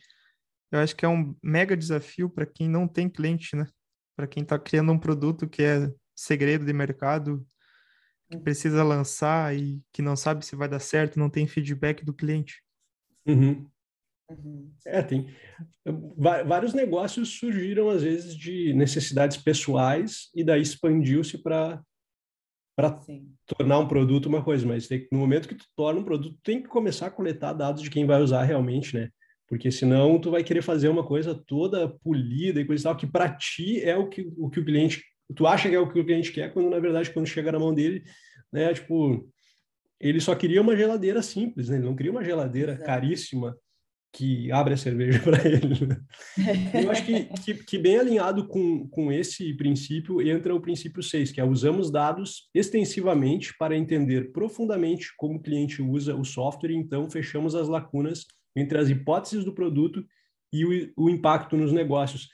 eu acho que é um mega desafio para quem não tem cliente, né? Para quem está criando um produto que é segredo de mercado, que hum. precisa lançar e que não sabe se vai dar certo, não tem feedback do cliente. Uhum. É, tem vários negócios surgiram às vezes de necessidades pessoais e daí expandiu-se para para tornar um produto uma coisa, mas tem, no momento que tu torna um produto, tem que começar a coletar dados de quem vai usar realmente, né? Porque senão tu vai querer fazer uma coisa toda polida e coisa e tal, que para ti é o que, o que o cliente, tu acha que é o que o cliente quer, quando na verdade quando chega na mão dele, né, tipo, ele só queria uma geladeira simples, né? Ele não queria uma geladeira Exato. caríssima que abre a cerveja para ele. Né? Eu acho que, que, que, bem alinhado com, com esse princípio entra o princípio 6, que é usamos dados extensivamente para entender profundamente como o cliente usa o software e então fechamos as lacunas entre as hipóteses do produto e o, o impacto nos negócios.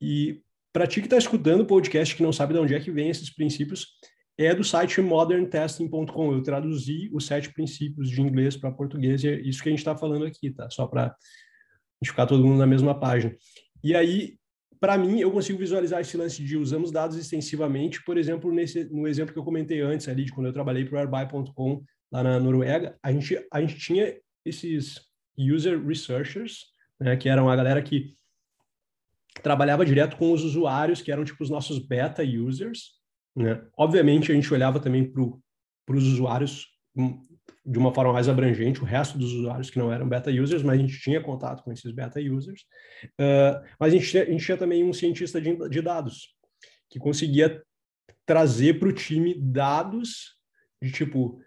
E para ti que está escutando o podcast que não sabe de onde é que vem esses princípios, é do site moderntesting.com. Eu traduzi os sete princípios de inglês para português e é isso que a gente está falando aqui, tá? Só para a gente ficar todo mundo na mesma página. E aí, para mim, eu consigo visualizar esse lance de usamos dados extensivamente, por exemplo, nesse, no exemplo que eu comentei antes ali, de quando eu trabalhei para o Airbuy.com lá na Noruega, a gente, a gente tinha esses user researchers, né, que eram a galera que trabalhava direto com os usuários, que eram tipo os nossos beta users, né? Obviamente, a gente olhava também para os usuários hum, de uma forma mais abrangente, o resto dos usuários que não eram beta users, mas a gente tinha contato com esses beta users. Uh, mas a gente, tinha, a gente tinha também um cientista de, de dados, que conseguia trazer para o time dados de tipo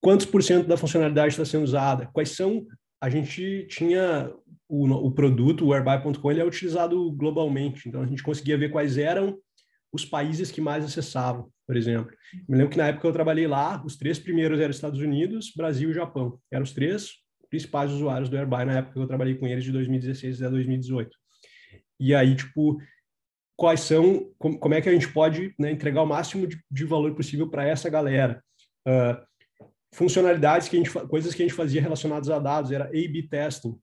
quantos por cento da funcionalidade está sendo usada, quais são. A gente tinha o, o produto, o Airbuy.com, ele é utilizado globalmente, então a gente conseguia ver quais eram os países que mais acessavam, por exemplo. Me lembro que na época eu trabalhei lá, os três primeiros eram Estados Unidos, Brasil e Japão. Eram os três principais usuários do Airbuy na época que eu trabalhei com eles de 2016 a 2018. E aí, tipo, quais são, como, é que a gente pode né, entregar o máximo de, de valor possível para essa galera? Uh, funcionalidades que a gente, coisas que a gente fazia relacionadas a dados, era A-B testing.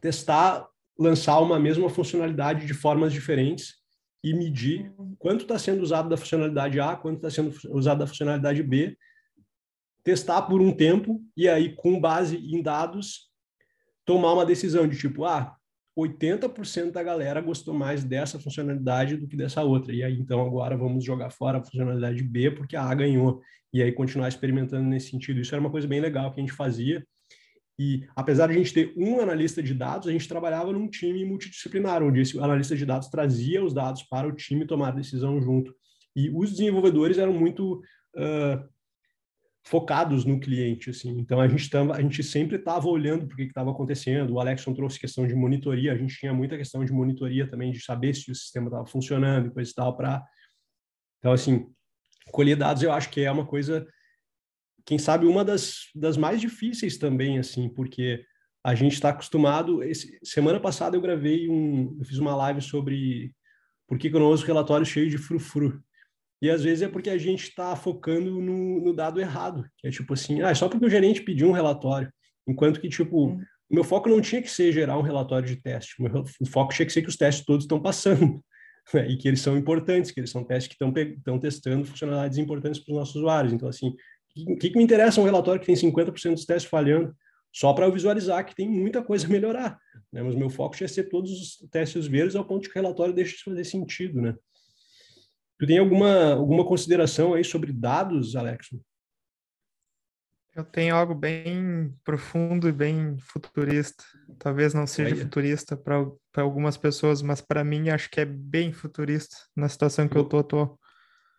Testar, lançar uma mesma funcionalidade de formas diferentes e medir quanto está sendo usado da funcionalidade A, quanto está sendo usado da funcionalidade B, testar por um tempo e aí, com base em dados, tomar uma decisão de tipo, ah, 80% da galera gostou mais dessa funcionalidade do que dessa outra. E aí, então, agora vamos jogar fora a funcionalidade B porque a A ganhou. E aí, continuar experimentando nesse sentido. Isso era uma coisa bem legal que a gente fazia. E apesar de a gente ter um analista de dados, a gente trabalhava num time multidisciplinar, onde esse analista de dados trazia os dados para o time tomar decisão junto. E os desenvolvedores eram muito uh, focados no cliente, assim. Então a gente tava, a gente sempre estava olhando para o que estava acontecendo. O Alexson trouxe questão de monitoria, a gente tinha muita questão de monitoria também, de saber se o sistema estava funcionando e coisa e tal para. Então assim, colher dados eu acho que é uma coisa quem sabe uma das, das mais difíceis também, assim, porque a gente está acostumado. Esse, semana passada eu gravei um, eu fiz uma live sobre por que, que eu não uso relatórios cheios de frufru. E às vezes é porque a gente está focando no, no, dado errado, que é tipo assim, ah, é só porque o gerente pediu um relatório, enquanto que tipo uhum. o meu foco não tinha que ser gerar um relatório de teste, o, meu, o foco tinha que ser que os testes todos estão passando. Né? E que eles são importantes, que eles são testes que estão testando funcionalidades importantes para os nossos usuários. Então, assim, o que, que me interessa um relatório que tem 50% dos testes falhando? Só para eu visualizar que tem muita coisa a melhorar. Né? Mas meu foco tinha ser todos os testes verdes ao ponto de que o relatório deixe de fazer sentido, né? Tu tem alguma, alguma consideração aí sobre dados, Alex? Eu tenho algo bem profundo e bem futurista. Talvez não seja futurista para algumas pessoas, mas para mim acho que é bem futurista na situação que eu tô atual.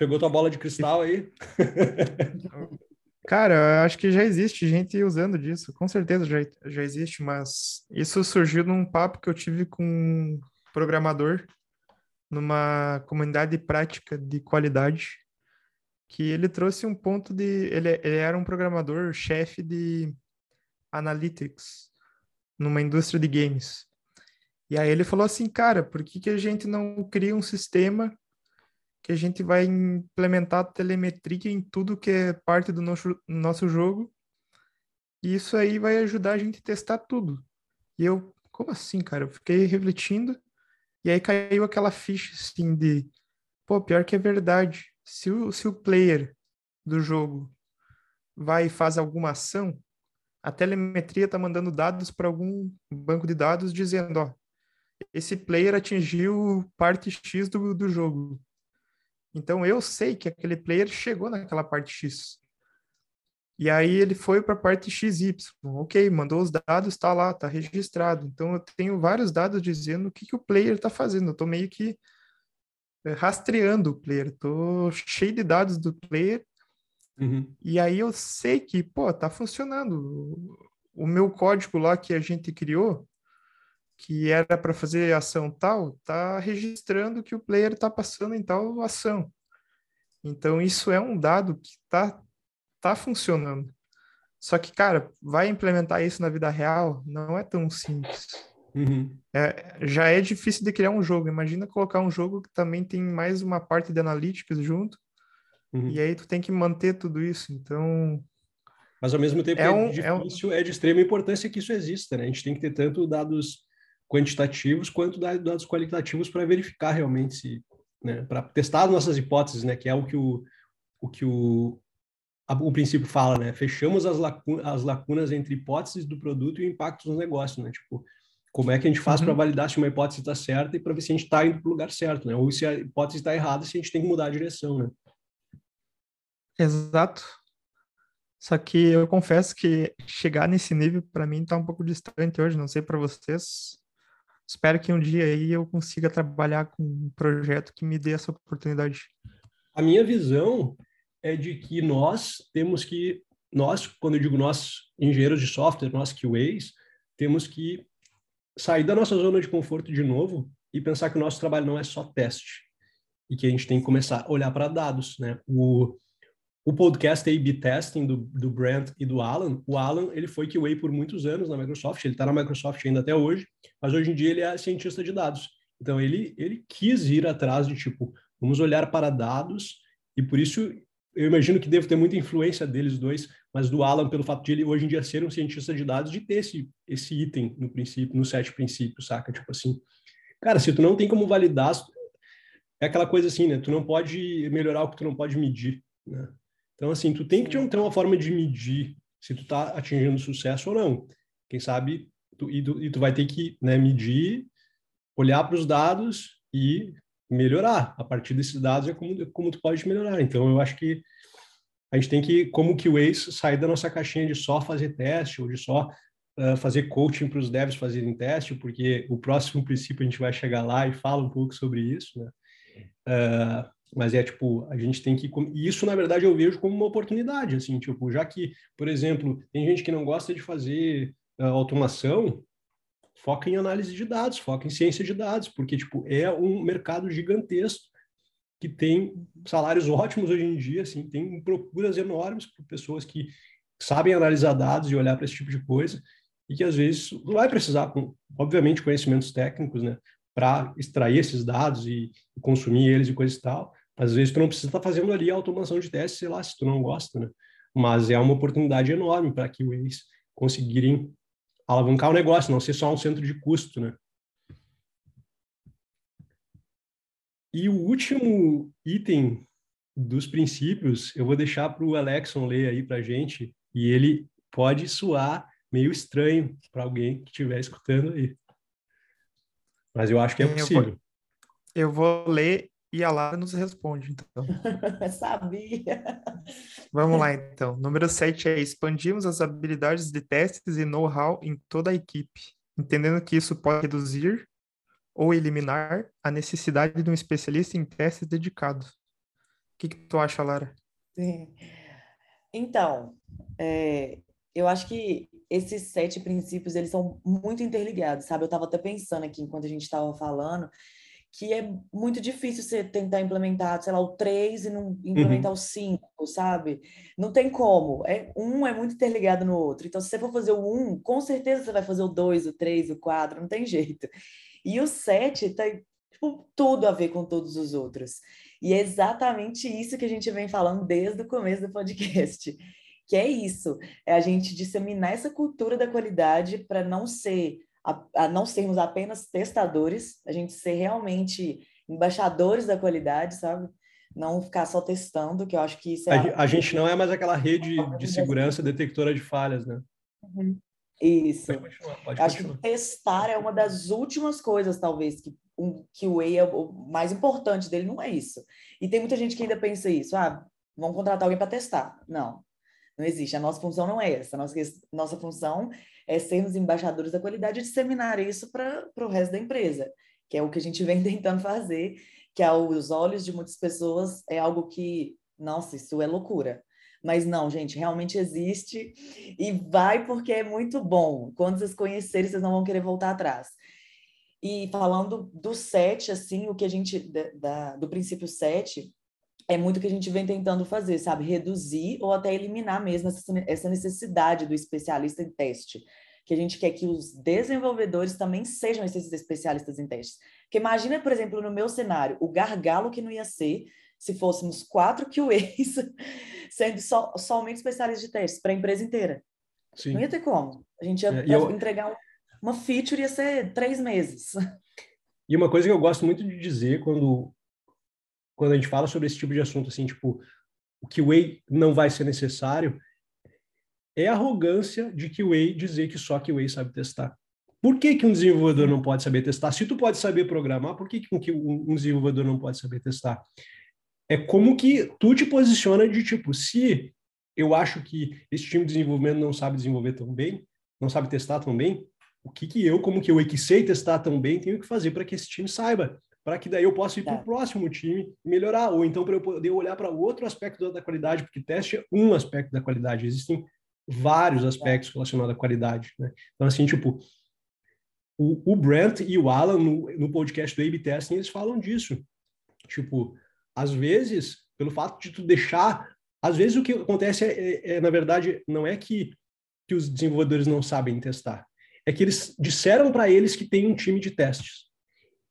Pegou tua bola de cristal aí? Cara, acho que já existe gente usando disso, com certeza já, já existe, mas isso surgiu num papo que eu tive com um programador numa comunidade prática de qualidade que ele trouxe um ponto de. Ele, ele era um programador chefe de analytics numa indústria de games. E aí ele falou assim, cara, por que, que a gente não cria um sistema que a gente vai implementar telemetria em tudo que é parte do nosso, nosso jogo? E isso aí vai ajudar a gente a testar tudo. E eu, como assim, cara? Eu fiquei refletindo e aí caiu aquela ficha assim de, pô, pior que é verdade se o, se o player do jogo vai e faz alguma ação, a telemetria está mandando dados para algum banco de dados dizendo, ó, esse player atingiu parte X do, do jogo. Então eu sei que aquele player chegou naquela parte X. E aí ele foi para a parte XY. Ok, mandou os dados, está lá, está registrado. Então eu tenho vários dados dizendo o que, que o player está fazendo. Eu estou meio que rastreando o player, tô cheio de dados do player, uhum. e aí eu sei que, pô, tá funcionando. O meu código lá que a gente criou, que era para fazer ação tal, tá registrando que o player tá passando em tal ação. Então isso é um dado que tá tá funcionando. Só que, cara, vai implementar isso na vida real não é tão simples. Uhum. É, já é difícil de criar um jogo. Imagina colocar um jogo que também tem mais uma parte de analytics junto. Uhum. E aí tu tem que manter tudo isso. Então. Mas ao mesmo tempo é, é um, difícil, é, um... é, de extrema importância que isso exista, né? A gente tem que ter tanto dados quantitativos quanto dados qualitativos para verificar realmente se, né? Para testar as nossas hipóteses, né? Que é o que o, o que o, a, o princípio fala, né? Fechamos as, lacunas, as lacunas entre hipóteses do produto e o impacto no negócio, né? Tipo, como é que a gente faz uhum. para validar se uma hipótese está certa e para ver se a gente está indo para o lugar certo, né? Ou se a hipótese está errada, se a gente tem que mudar a direção, né? Exato. Só que eu confesso que chegar nesse nível para mim está um pouco distante hoje, não sei para vocês. Espero que um dia aí eu consiga trabalhar com um projeto que me dê essa oportunidade. A minha visão é de que nós temos que, nós, quando eu digo nós, engenheiros de software, nós QAs, temos que sair da nossa zona de conforto de novo e pensar que o nosso trabalho não é só teste e que a gente tem que começar a olhar para dados, né? O, o podcast A/B Testing do, do Brent e do Alan, o Alan ele foi QA por muitos anos na Microsoft, ele está na Microsoft ainda até hoje, mas hoje em dia ele é cientista de dados. Então ele ele quis ir atrás de tipo vamos olhar para dados e por isso eu imagino que deve ter muita influência deles dois, mas do Alan, pelo fato de ele hoje em dia ser um cientista de dados, de ter esse, esse item no princípio, no sete princípios, saca? Tipo assim, cara, se tu não tem como validar, é aquela coisa assim, né? Tu não pode melhorar o que tu não pode medir, né? Então, assim, tu tem que ter uma forma de medir se tu tá atingindo sucesso ou não. Quem sabe, tu, e, tu, e tu vai ter que né, medir, olhar para os dados e melhorar. A partir desses dados é como, como tu pode melhorar. Então, eu acho que a gente tem que, como QAs, sair da nossa caixinha de só fazer teste ou de só uh, fazer coaching para os devs fazerem teste, porque o próximo princípio a gente vai chegar lá e fala um pouco sobre isso, né? Uh, mas é tipo, a gente tem que. E isso, na verdade, eu vejo como uma oportunidade, assim, tipo, já que, por exemplo, tem gente que não gosta de fazer uh, automação, foca em análise de dados, foca em ciência de dados, porque tipo é um mercado gigantesco que tem salários ótimos hoje em dia, assim, tem procuras enormes por pessoas que sabem analisar dados e olhar para esse tipo de coisa e que às vezes vai precisar, obviamente, conhecimentos técnicos, né, para extrair esses dados e, consumir eles e coisa e tal. Às vezes tu não precisa estar tá fazendo ali a automação de testes, sei lá, se tu não gosta, né? Mas é uma oportunidade enorme para que eles conseguirem alavancar o negócio, não ser só um centro de custo, né? E o último item dos princípios, eu vou deixar para o Alexon ler aí para a gente, e ele pode soar meio estranho para alguém que estiver escutando aí. Mas eu acho que é possível. Eu vou, eu vou ler E a Lara nos responde, então. Sabia. Vamos lá, então. Número 7 é expandimos as habilidades de testes e know-how em toda a equipe, entendendo que isso pode reduzir ou eliminar a necessidade de um especialista em testes dedicado. O que, que tu acha, Lara? Sim. Então, é, eu acho que esses sete princípios, eles são muito interligados, sabe? Eu estava até pensando aqui, enquanto a gente estava falando, que é muito difícil você tentar implementar, sei lá, o 3 e não implementar uhum. o 5, sabe? Não tem como. É, um é muito interligado no outro. Então, se você for fazer o 1, com certeza você vai fazer o 2, o 3, o 4, não tem jeito. E o 7 tem tipo, tudo a ver com todos os outros. E é exatamente isso que a gente vem falando desde o começo do podcast. Que é isso, é a gente disseminar essa cultura da qualidade para não ser a, a não sermos apenas testadores, a gente ser realmente embaixadores da qualidade, sabe? Não ficar só testando, que eu acho que isso é. A, a gente não é mais aquela rede de segurança detectora de falhas, né? Uhum. Isso. Pode continuar, pode acho que testar é uma das últimas coisas, talvez, que um QA é o mais importante dele, não é isso. E tem muita gente que ainda pensa isso, ah, vamos contratar alguém para testar. Não, não existe. A nossa função não é essa. A nossa, nossa função é sermos embaixadores da qualidade e disseminar isso para o resto da empresa, que é o que a gente vem tentando fazer, que aos olhos de muitas pessoas é algo que, nossa, isso é loucura. Mas não, gente, realmente existe e vai porque é muito bom. Quando vocês conhecerem, vocês não vão querer voltar atrás. E falando do sete, assim, o que a gente, da, do princípio sete, é muito o que a gente vem tentando fazer, sabe? Reduzir ou até eliminar mesmo essa necessidade do especialista em teste. Que a gente quer que os desenvolvedores também sejam esses especialistas em testes. Porque imagina, por exemplo, no meu cenário, o gargalo que não ia ser se fôssemos quatro QAs sendo so, somente especialistas de testes para a empresa inteira. Sim. Não ia ter como. A gente ia é, eu... entregar um, uma feature, ia ser três meses. E uma coisa que eu gosto muito de dizer quando quando a gente fala sobre esse tipo de assunto, assim, tipo, o QA não vai ser necessário, é a arrogância de QA dizer que só QA sabe testar. Por que, que um desenvolvedor não pode saber testar? Se tu pode saber programar, por que, que um desenvolvedor não pode saber testar? É como que tu te posiciona de tipo, se eu acho que esse time de desenvolvimento não sabe desenvolver tão bem, não sabe testar tão bem, o que, que eu, como que eu que sei testar tão bem, tenho que fazer para que esse time saiba? Para que daí eu possa ir para o tá. próximo time e melhorar, ou então para eu poder olhar para outro aspecto da qualidade, porque teste é um aspecto da qualidade, existem vários aspectos tá. relacionados à qualidade, né? Então, assim, tipo, o, o Brent e o Alan, no, no podcast do A-B Testing, eles falam disso. Tipo, às vezes, pelo fato de tu deixar... Às vezes o que acontece, é, é, é na verdade, não é que, que os desenvolvedores não sabem testar, é que eles disseram para eles que tem um time de testes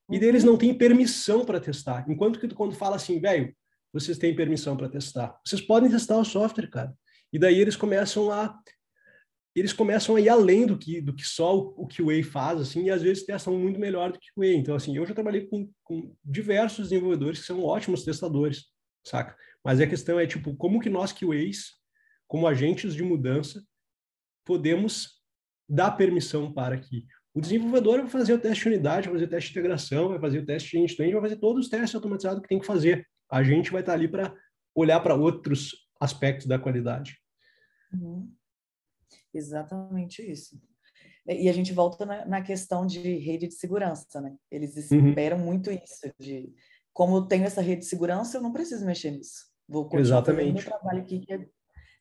e deles não têm permissão para testar. Enquanto que tu, quando fala assim, velho, vocês têm permissão para testar. Vocês podem testar o software, cara. E daí eles começam a eles começam a ir além do que do que só o, o QA faz, assim, e às vezes testam muito melhor do que o QA. Então, assim, eu já trabalhei com, com diversos desenvolvedores que são ótimos testadores, saca? Mas a questão é, tipo, como que nós QAs, como agentes de mudança, podemos dar permissão para que o desenvolvedor vai fazer o teste de unidade, vai fazer o teste de integração, vai fazer o teste de end-to-end, vai fazer todos os testes automatizados que tem que fazer. A gente vai estar ali para olhar para outros aspectos da qualidade. Uhum. Exatamente isso. E a gente volta na, na, questão de rede de segurança, né? Eles uhum. esperam uhum. muito isso, de como eu tenho essa rede de segurança, eu não preciso mexer nisso. Vou continuar Exatamente. fazendo meu trabalho aqui, que é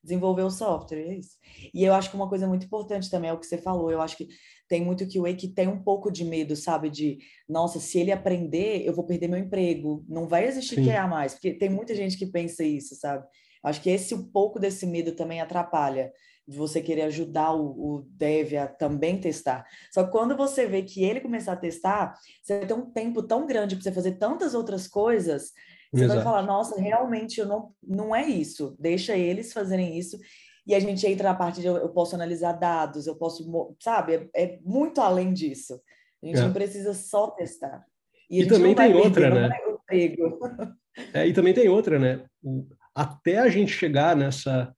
desenvolver o software, é isso. E eu acho que uma coisa muito importante também é o que você falou, eu acho que tem muito QA que tem um pouco de medo, sabe? De, nossa, se ele aprender, eu vou perder meu emprego. Não vai existir Sim. QA mais, porque tem muita gente que pensa isso, sabe? Acho que esse um pouco desse medo também atrapalha de você querer ajudar o, o dev a também testar. Só que quando você vê que ele começar a testar, você ter um tempo tão grande para você fazer tantas outras coisas, você Exato. vai falar, nossa, realmente eu não, não é isso. Deixa eles fazerem isso e a gente entra na parte de eu, eu posso analisar dados, eu posso, sabe, é, é muito além disso. A gente é. não precisa só testar. E, e também tem outra, né? É, e também tem outra, né? O, até a gente chegar nessa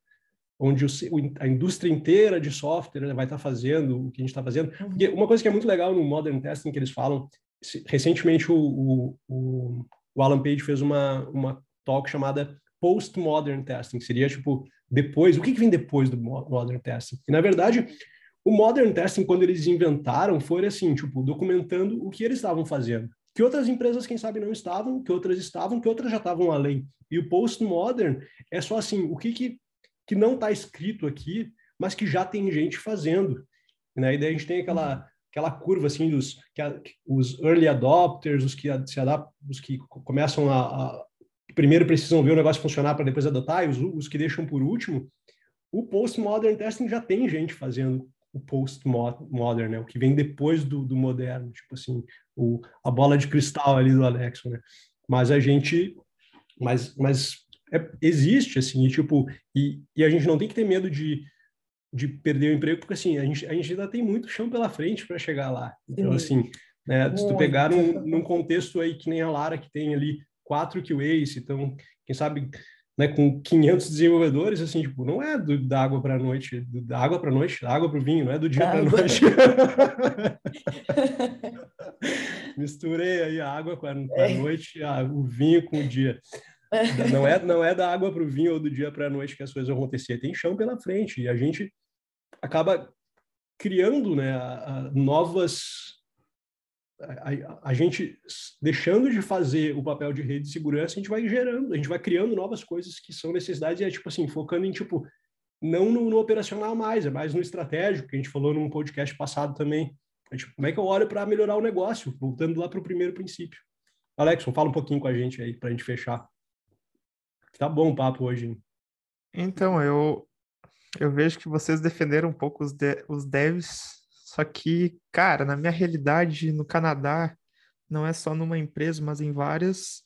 onde o, a indústria inteira de software né, vai estar fazendo o que a gente está fazendo. Uhum. Porque uma coisa que é muito legal no Modern Testing que eles falam, recentemente o, o, o o Alan Page fez uma, uma talk chamada Postmodern Testing, seria tipo depois, o que, que vem depois do Modern Testing? E na verdade, o Modern Testing, quando eles inventaram, foi assim, tipo, documentando o que eles estavam fazendo. Que outras empresas, quem sabe, não estavam, que outras estavam, que outras já estavam além. E o Postmodern é só assim, o que, que, que não está escrito aqui, mas que já tem gente fazendo. Né? E daí a gente tem aquela, aquela curva assim dos que a, os early adopters, os que se adaptam, os que começam a, a primeiro precisam ver o negócio funcionar para depois adotar, e os, os que deixam por último. O postmodern testing já tem gente fazendo o postmodern, né? O que vem depois do, do moderno, tipo assim, o, a bola de cristal ali do Alexo, né? Mas a gente, mas, mas é, existe assim, e, tipo, e, e a gente não tem que ter medo de, de perder o emprego, porque assim, a gente, a gente ainda tem muito chão pela frente para chegar lá. Então, Sim. assim, né, se tu pegar num, num contexto aí que nem a Lara, que tem ali quatro QAs, então, quem sabe né, com 500 desenvolvedores, assim, tipo, não é do, da água para a noite, do, da água para a noite, da água para o vinho, não é do dia para a noite. Misturei aí a água com a, com a é. noite, a, o vinho com o dia. Não é, não é da água para o vinho ou do dia para a noite que as coisas vão acontecer, tem chão pela frente, e a gente acaba criando né, a, a novas a, a, gente deixando de fazer o papel de rede de segurança, a gente vai gerando, a gente vai criando novas coisas que são necessidades e é tipo assim, focando em tipo não no, no operacional mais, é mais no estratégico, que a gente falou num podcast passado também. É, tipo, como é que eu olho para melhorar o negócio, voltando lá para o primeiro princípio. Alexon, fala um pouquinho com a gente aí para a gente fechar. Tá bom o papo hoje. Hein? Então, eu eu vejo que vocês defenderam um pouco os, de, os devs só que, cara, na minha realidade no Canadá, não é só numa empresa, mas em várias,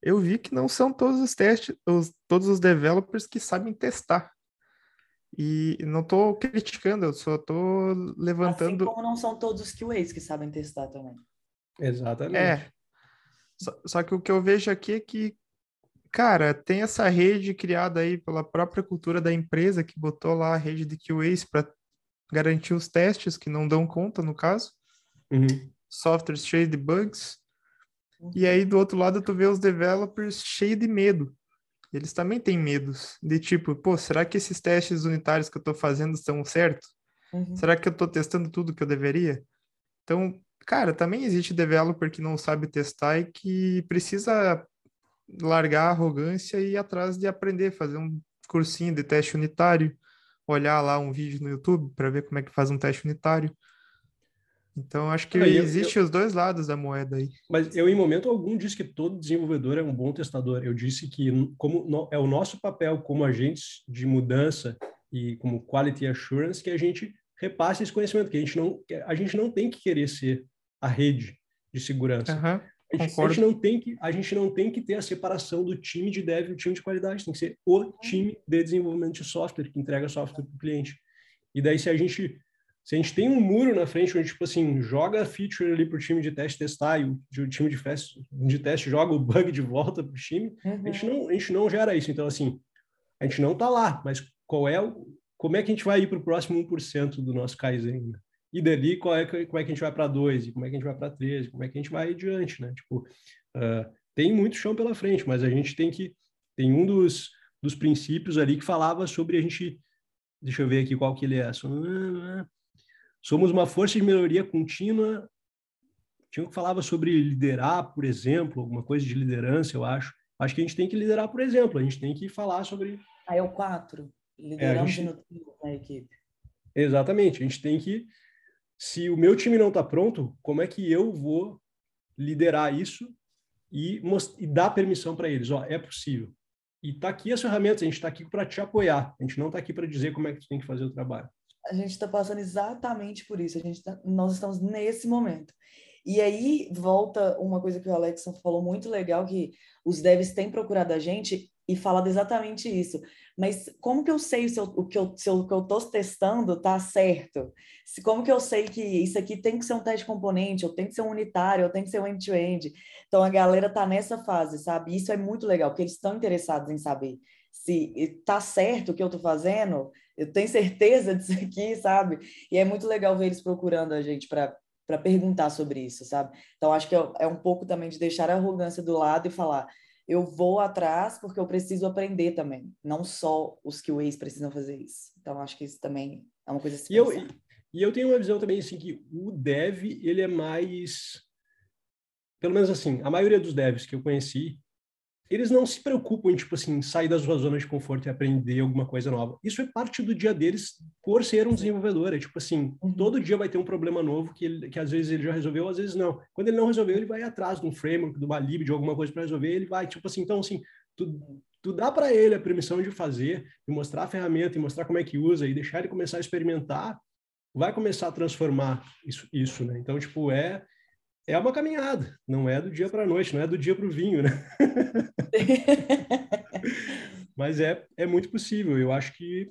eu vi que não são todos os testes, os, todos os developers que sabem testar. E não estou criticando, eu só estou levantando. Assim como não são todos os QAs que sabem testar também. Exatamente. É. Só, só que o que eu vejo aqui é que, cara, tem essa rede criada aí pela própria cultura da empresa que botou lá a rede de QAs para garantir os testes que não dão conta, no caso. Uhum. Softwares cheios de bugs. E aí, do outro lado, tu vê os developers cheios de medo. Eles também têm medos. De tipo, pô, será que esses testes unitários que eu estou fazendo estão certos? Uhum. Será que eu estou testando tudo que eu deveria? Então, cara, também existe developer que não sabe testar e que precisa largar a arrogância e ir atrás de aprender, fazer um cursinho de teste unitário, olhar lá um vídeo no YouTube para ver como é que faz um teste unitário. Então, acho que ah, existe eu, os dois lados da moeda aí. Mas eu, em momento algum, disse que todo desenvolvedor é um bom testador. Eu disse que, como no, é o nosso papel como agentes de mudança e como quality assurance, que a gente repasse esse conhecimento, que a gente não, a gente não tem que querer ser a rede de segurança. Uhum. A gente, a gente, não tem que, a gente não tem que ter a separação do time de dev e o time de qualidade, tem que ser o time de desenvolvimento de software que entrega software para o cliente. E daí, se a gente se a gente tem um muro na frente onde, tipo assim, joga a feature ali para o time de teste testar e o, o time de, fest, de teste joga o bug de volta para o time, uhum. a, gente não, a gente não gera isso. Então, assim, a gente não está lá, mas qual é o, como é que a gente vai ir para o próximo 1% do nosso Kaizen? E dali qual é, como é que a gente vai para 2, e como é que a gente vai para 3, como é que a gente vai adiante, né? Tipo, uh, tem muito chão pela frente, mas a gente tem que, tem um dos, dos princípios ali que falava sobre a gente, deixa eu ver aqui qual que ele é, somos uma força de melhoria contínua, tinha que falava sobre liderar, por exemplo, alguma coisa de liderança, eu acho. Acho que a gente tem que liderar, por exemplo, a gente tem que falar sobre... Aí é o 4, lideramos é, gente... na equipe. Exatamente, a gente tem que se o meu time não está pronto, como é que eu vou liderar isso e, e dar permissão para eles? Ó, é possível. E tá aqui as ferramentas, a gente está aqui para te apoiar. A gente não está aqui para dizer como é que tu tem que fazer o trabalho. A gente está passando exatamente por isso. A gente tá, nós estamos nesse momento. E aí volta uma coisa que o Alex falou muito legal, que os devs têm procurado a gente e falado exatamente isso. Mas como que eu sei se, o, que eu, estou testando está certo? Se, como que eu sei que isso aqui tem que ser um teste componente, ou tem que ser um unitário, ou tem que ser um end-to-end? -end? Então a galera está nessa fase, sabe? Isso é muito legal, porque eles estão interessados em saber se está certo o que eu estou fazendo, eu tenho certeza disso aqui, sabe? E é muito legal ver eles procurando a gente para para perguntar sobre isso, sabe? Então acho que é, é um pouco também de deixar a arrogância do lado e falar, eu vou atrás porque eu preciso aprender também, não só os que o ex precisam fazer isso. Então acho que isso também é uma coisa e eu, e eu tenho uma visão também assim que o dev, ele é mais pelo menos assim, a maioria dos devs que eu conheci, eles não se preocupam em, tipo assim, sair da sua zona de conforto e aprender alguma coisa nova. Isso é parte do dia deles por ser um desenvolvedor. É tipo assim, uhum. todo dia vai ter um problema novo que, ele, que às vezes ele já resolveu, às vezes não. Quando ele não resolveu, ele vai atrás de um framework, de uma lib, de alguma coisa para resolver, ele vai, tipo assim, então assim, tu, tu dá para ele a permissão de fazer, de mostrar a ferramenta, e mostrar como é que usa, e deixar ele começar a experimentar, vai começar a transformar isso, isso né? Então, tipo, é é uma caminhada, não é do dia para a noite, não é do dia para o vinho, né? Mas é, é muito possível. Eu acho que,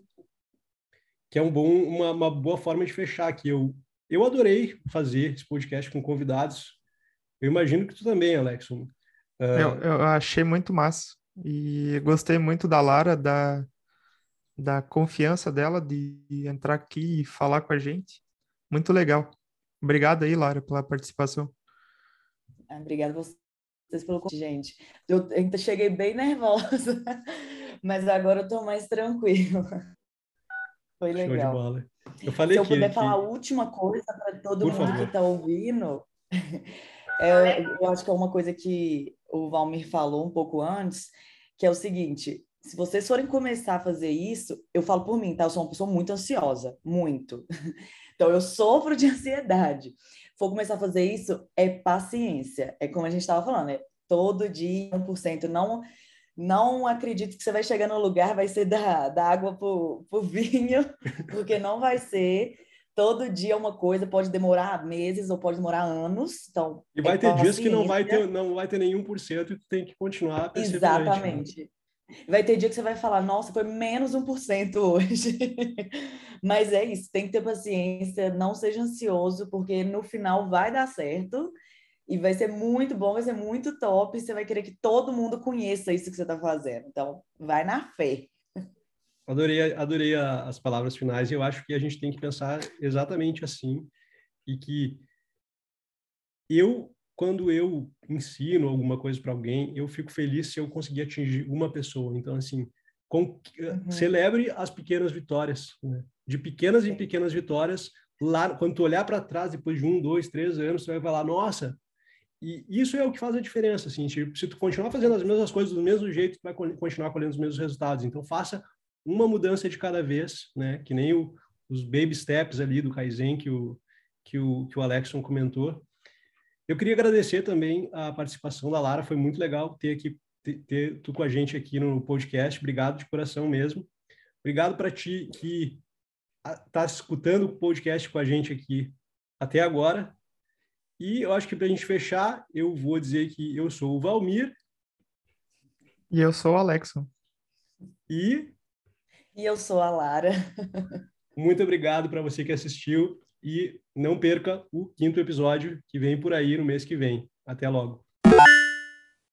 que é um bom, uma, uma boa forma de fechar aqui. Eu, eu adorei fazer esse podcast com convidados. Eu imagino que tu também, Alexson. Uh... Eu, eu achei muito massa. E gostei muito da Lara, da, da confiança dela de entrar aqui e falar com a gente. Muito legal. Obrigado aí, Lara, pela participação. Obrigada a vocês pelo convite, gente. Eu cheguei bem nervosa, mas agora eu tô mais tranquila. Foi legal. Show de bola. Eu falei Se eu que, puder que... falar a última coisa para todo Por mundo favor. que está ouvindo, é, eu acho que é uma coisa que o Valmir falou um pouco antes, que é o seguinte: se vocês forem começar a fazer isso, eu falo por mim, tá? Eu sou uma pessoa muito ansiosa, muito. Então eu sofro de ansiedade for começar a fazer isso, é paciência. É como a gente estava falando, é todo dia 1%. Não, não acredito que você vai chegar no lugar, vai ser da, da água para o vinho, porque não vai ser. Todo dia uma coisa pode demorar meses ou pode demorar anos. Então, e vai é ter dias que não vai ter, não vai ter nenhum por cento e tu tem que continuar né? Exatamente. Vai ter dia que você vai falar, nossa, foi menos 1% hoje. Mas é isso, tem que ter paciência, não seja ansioso, porque no final vai dar certo e vai ser muito bom, vai ser muito top. Você vai querer que todo mundo conheça isso que você está fazendo. Então, vai na fé. Adorei, adorei as palavras finais eu acho que a gente tem que pensar exatamente assim e que eu quando eu ensino alguma coisa para alguém, eu fico feliz se eu conseguir atingir uma pessoa. Então, assim, com, uhum. celebre as pequenas vitórias. Né? De pequenas em pequenas vitórias, lá, quando tu olhar para trás, depois de um, dois, três anos, você vai falar, nossa, e isso é o que faz a diferença, assim, tipo, se tu continuar fazendo as mesmas coisas do mesmo jeito, tu vai continuar colhendo os mesmos resultados. Então, faça uma mudança de cada vez, né? Que nem o, os baby steps ali do Kaizen que o, que o, que o Alexson comentou. Eu queria agradecer também a participação da Lara, foi muito legal ter aqui ter, ter tu com a gente aqui no podcast. Obrigado de coração mesmo. Obrigado para ti que está escutando o podcast com a gente aqui até agora. E eu acho que para a gente fechar, eu vou dizer que eu sou o Valmir. E eu sou o Alexon. E. E eu sou a Lara. Muito obrigado para você que assistiu. E não perca o quinto episódio que vem por aí no mês que vem. Até logo.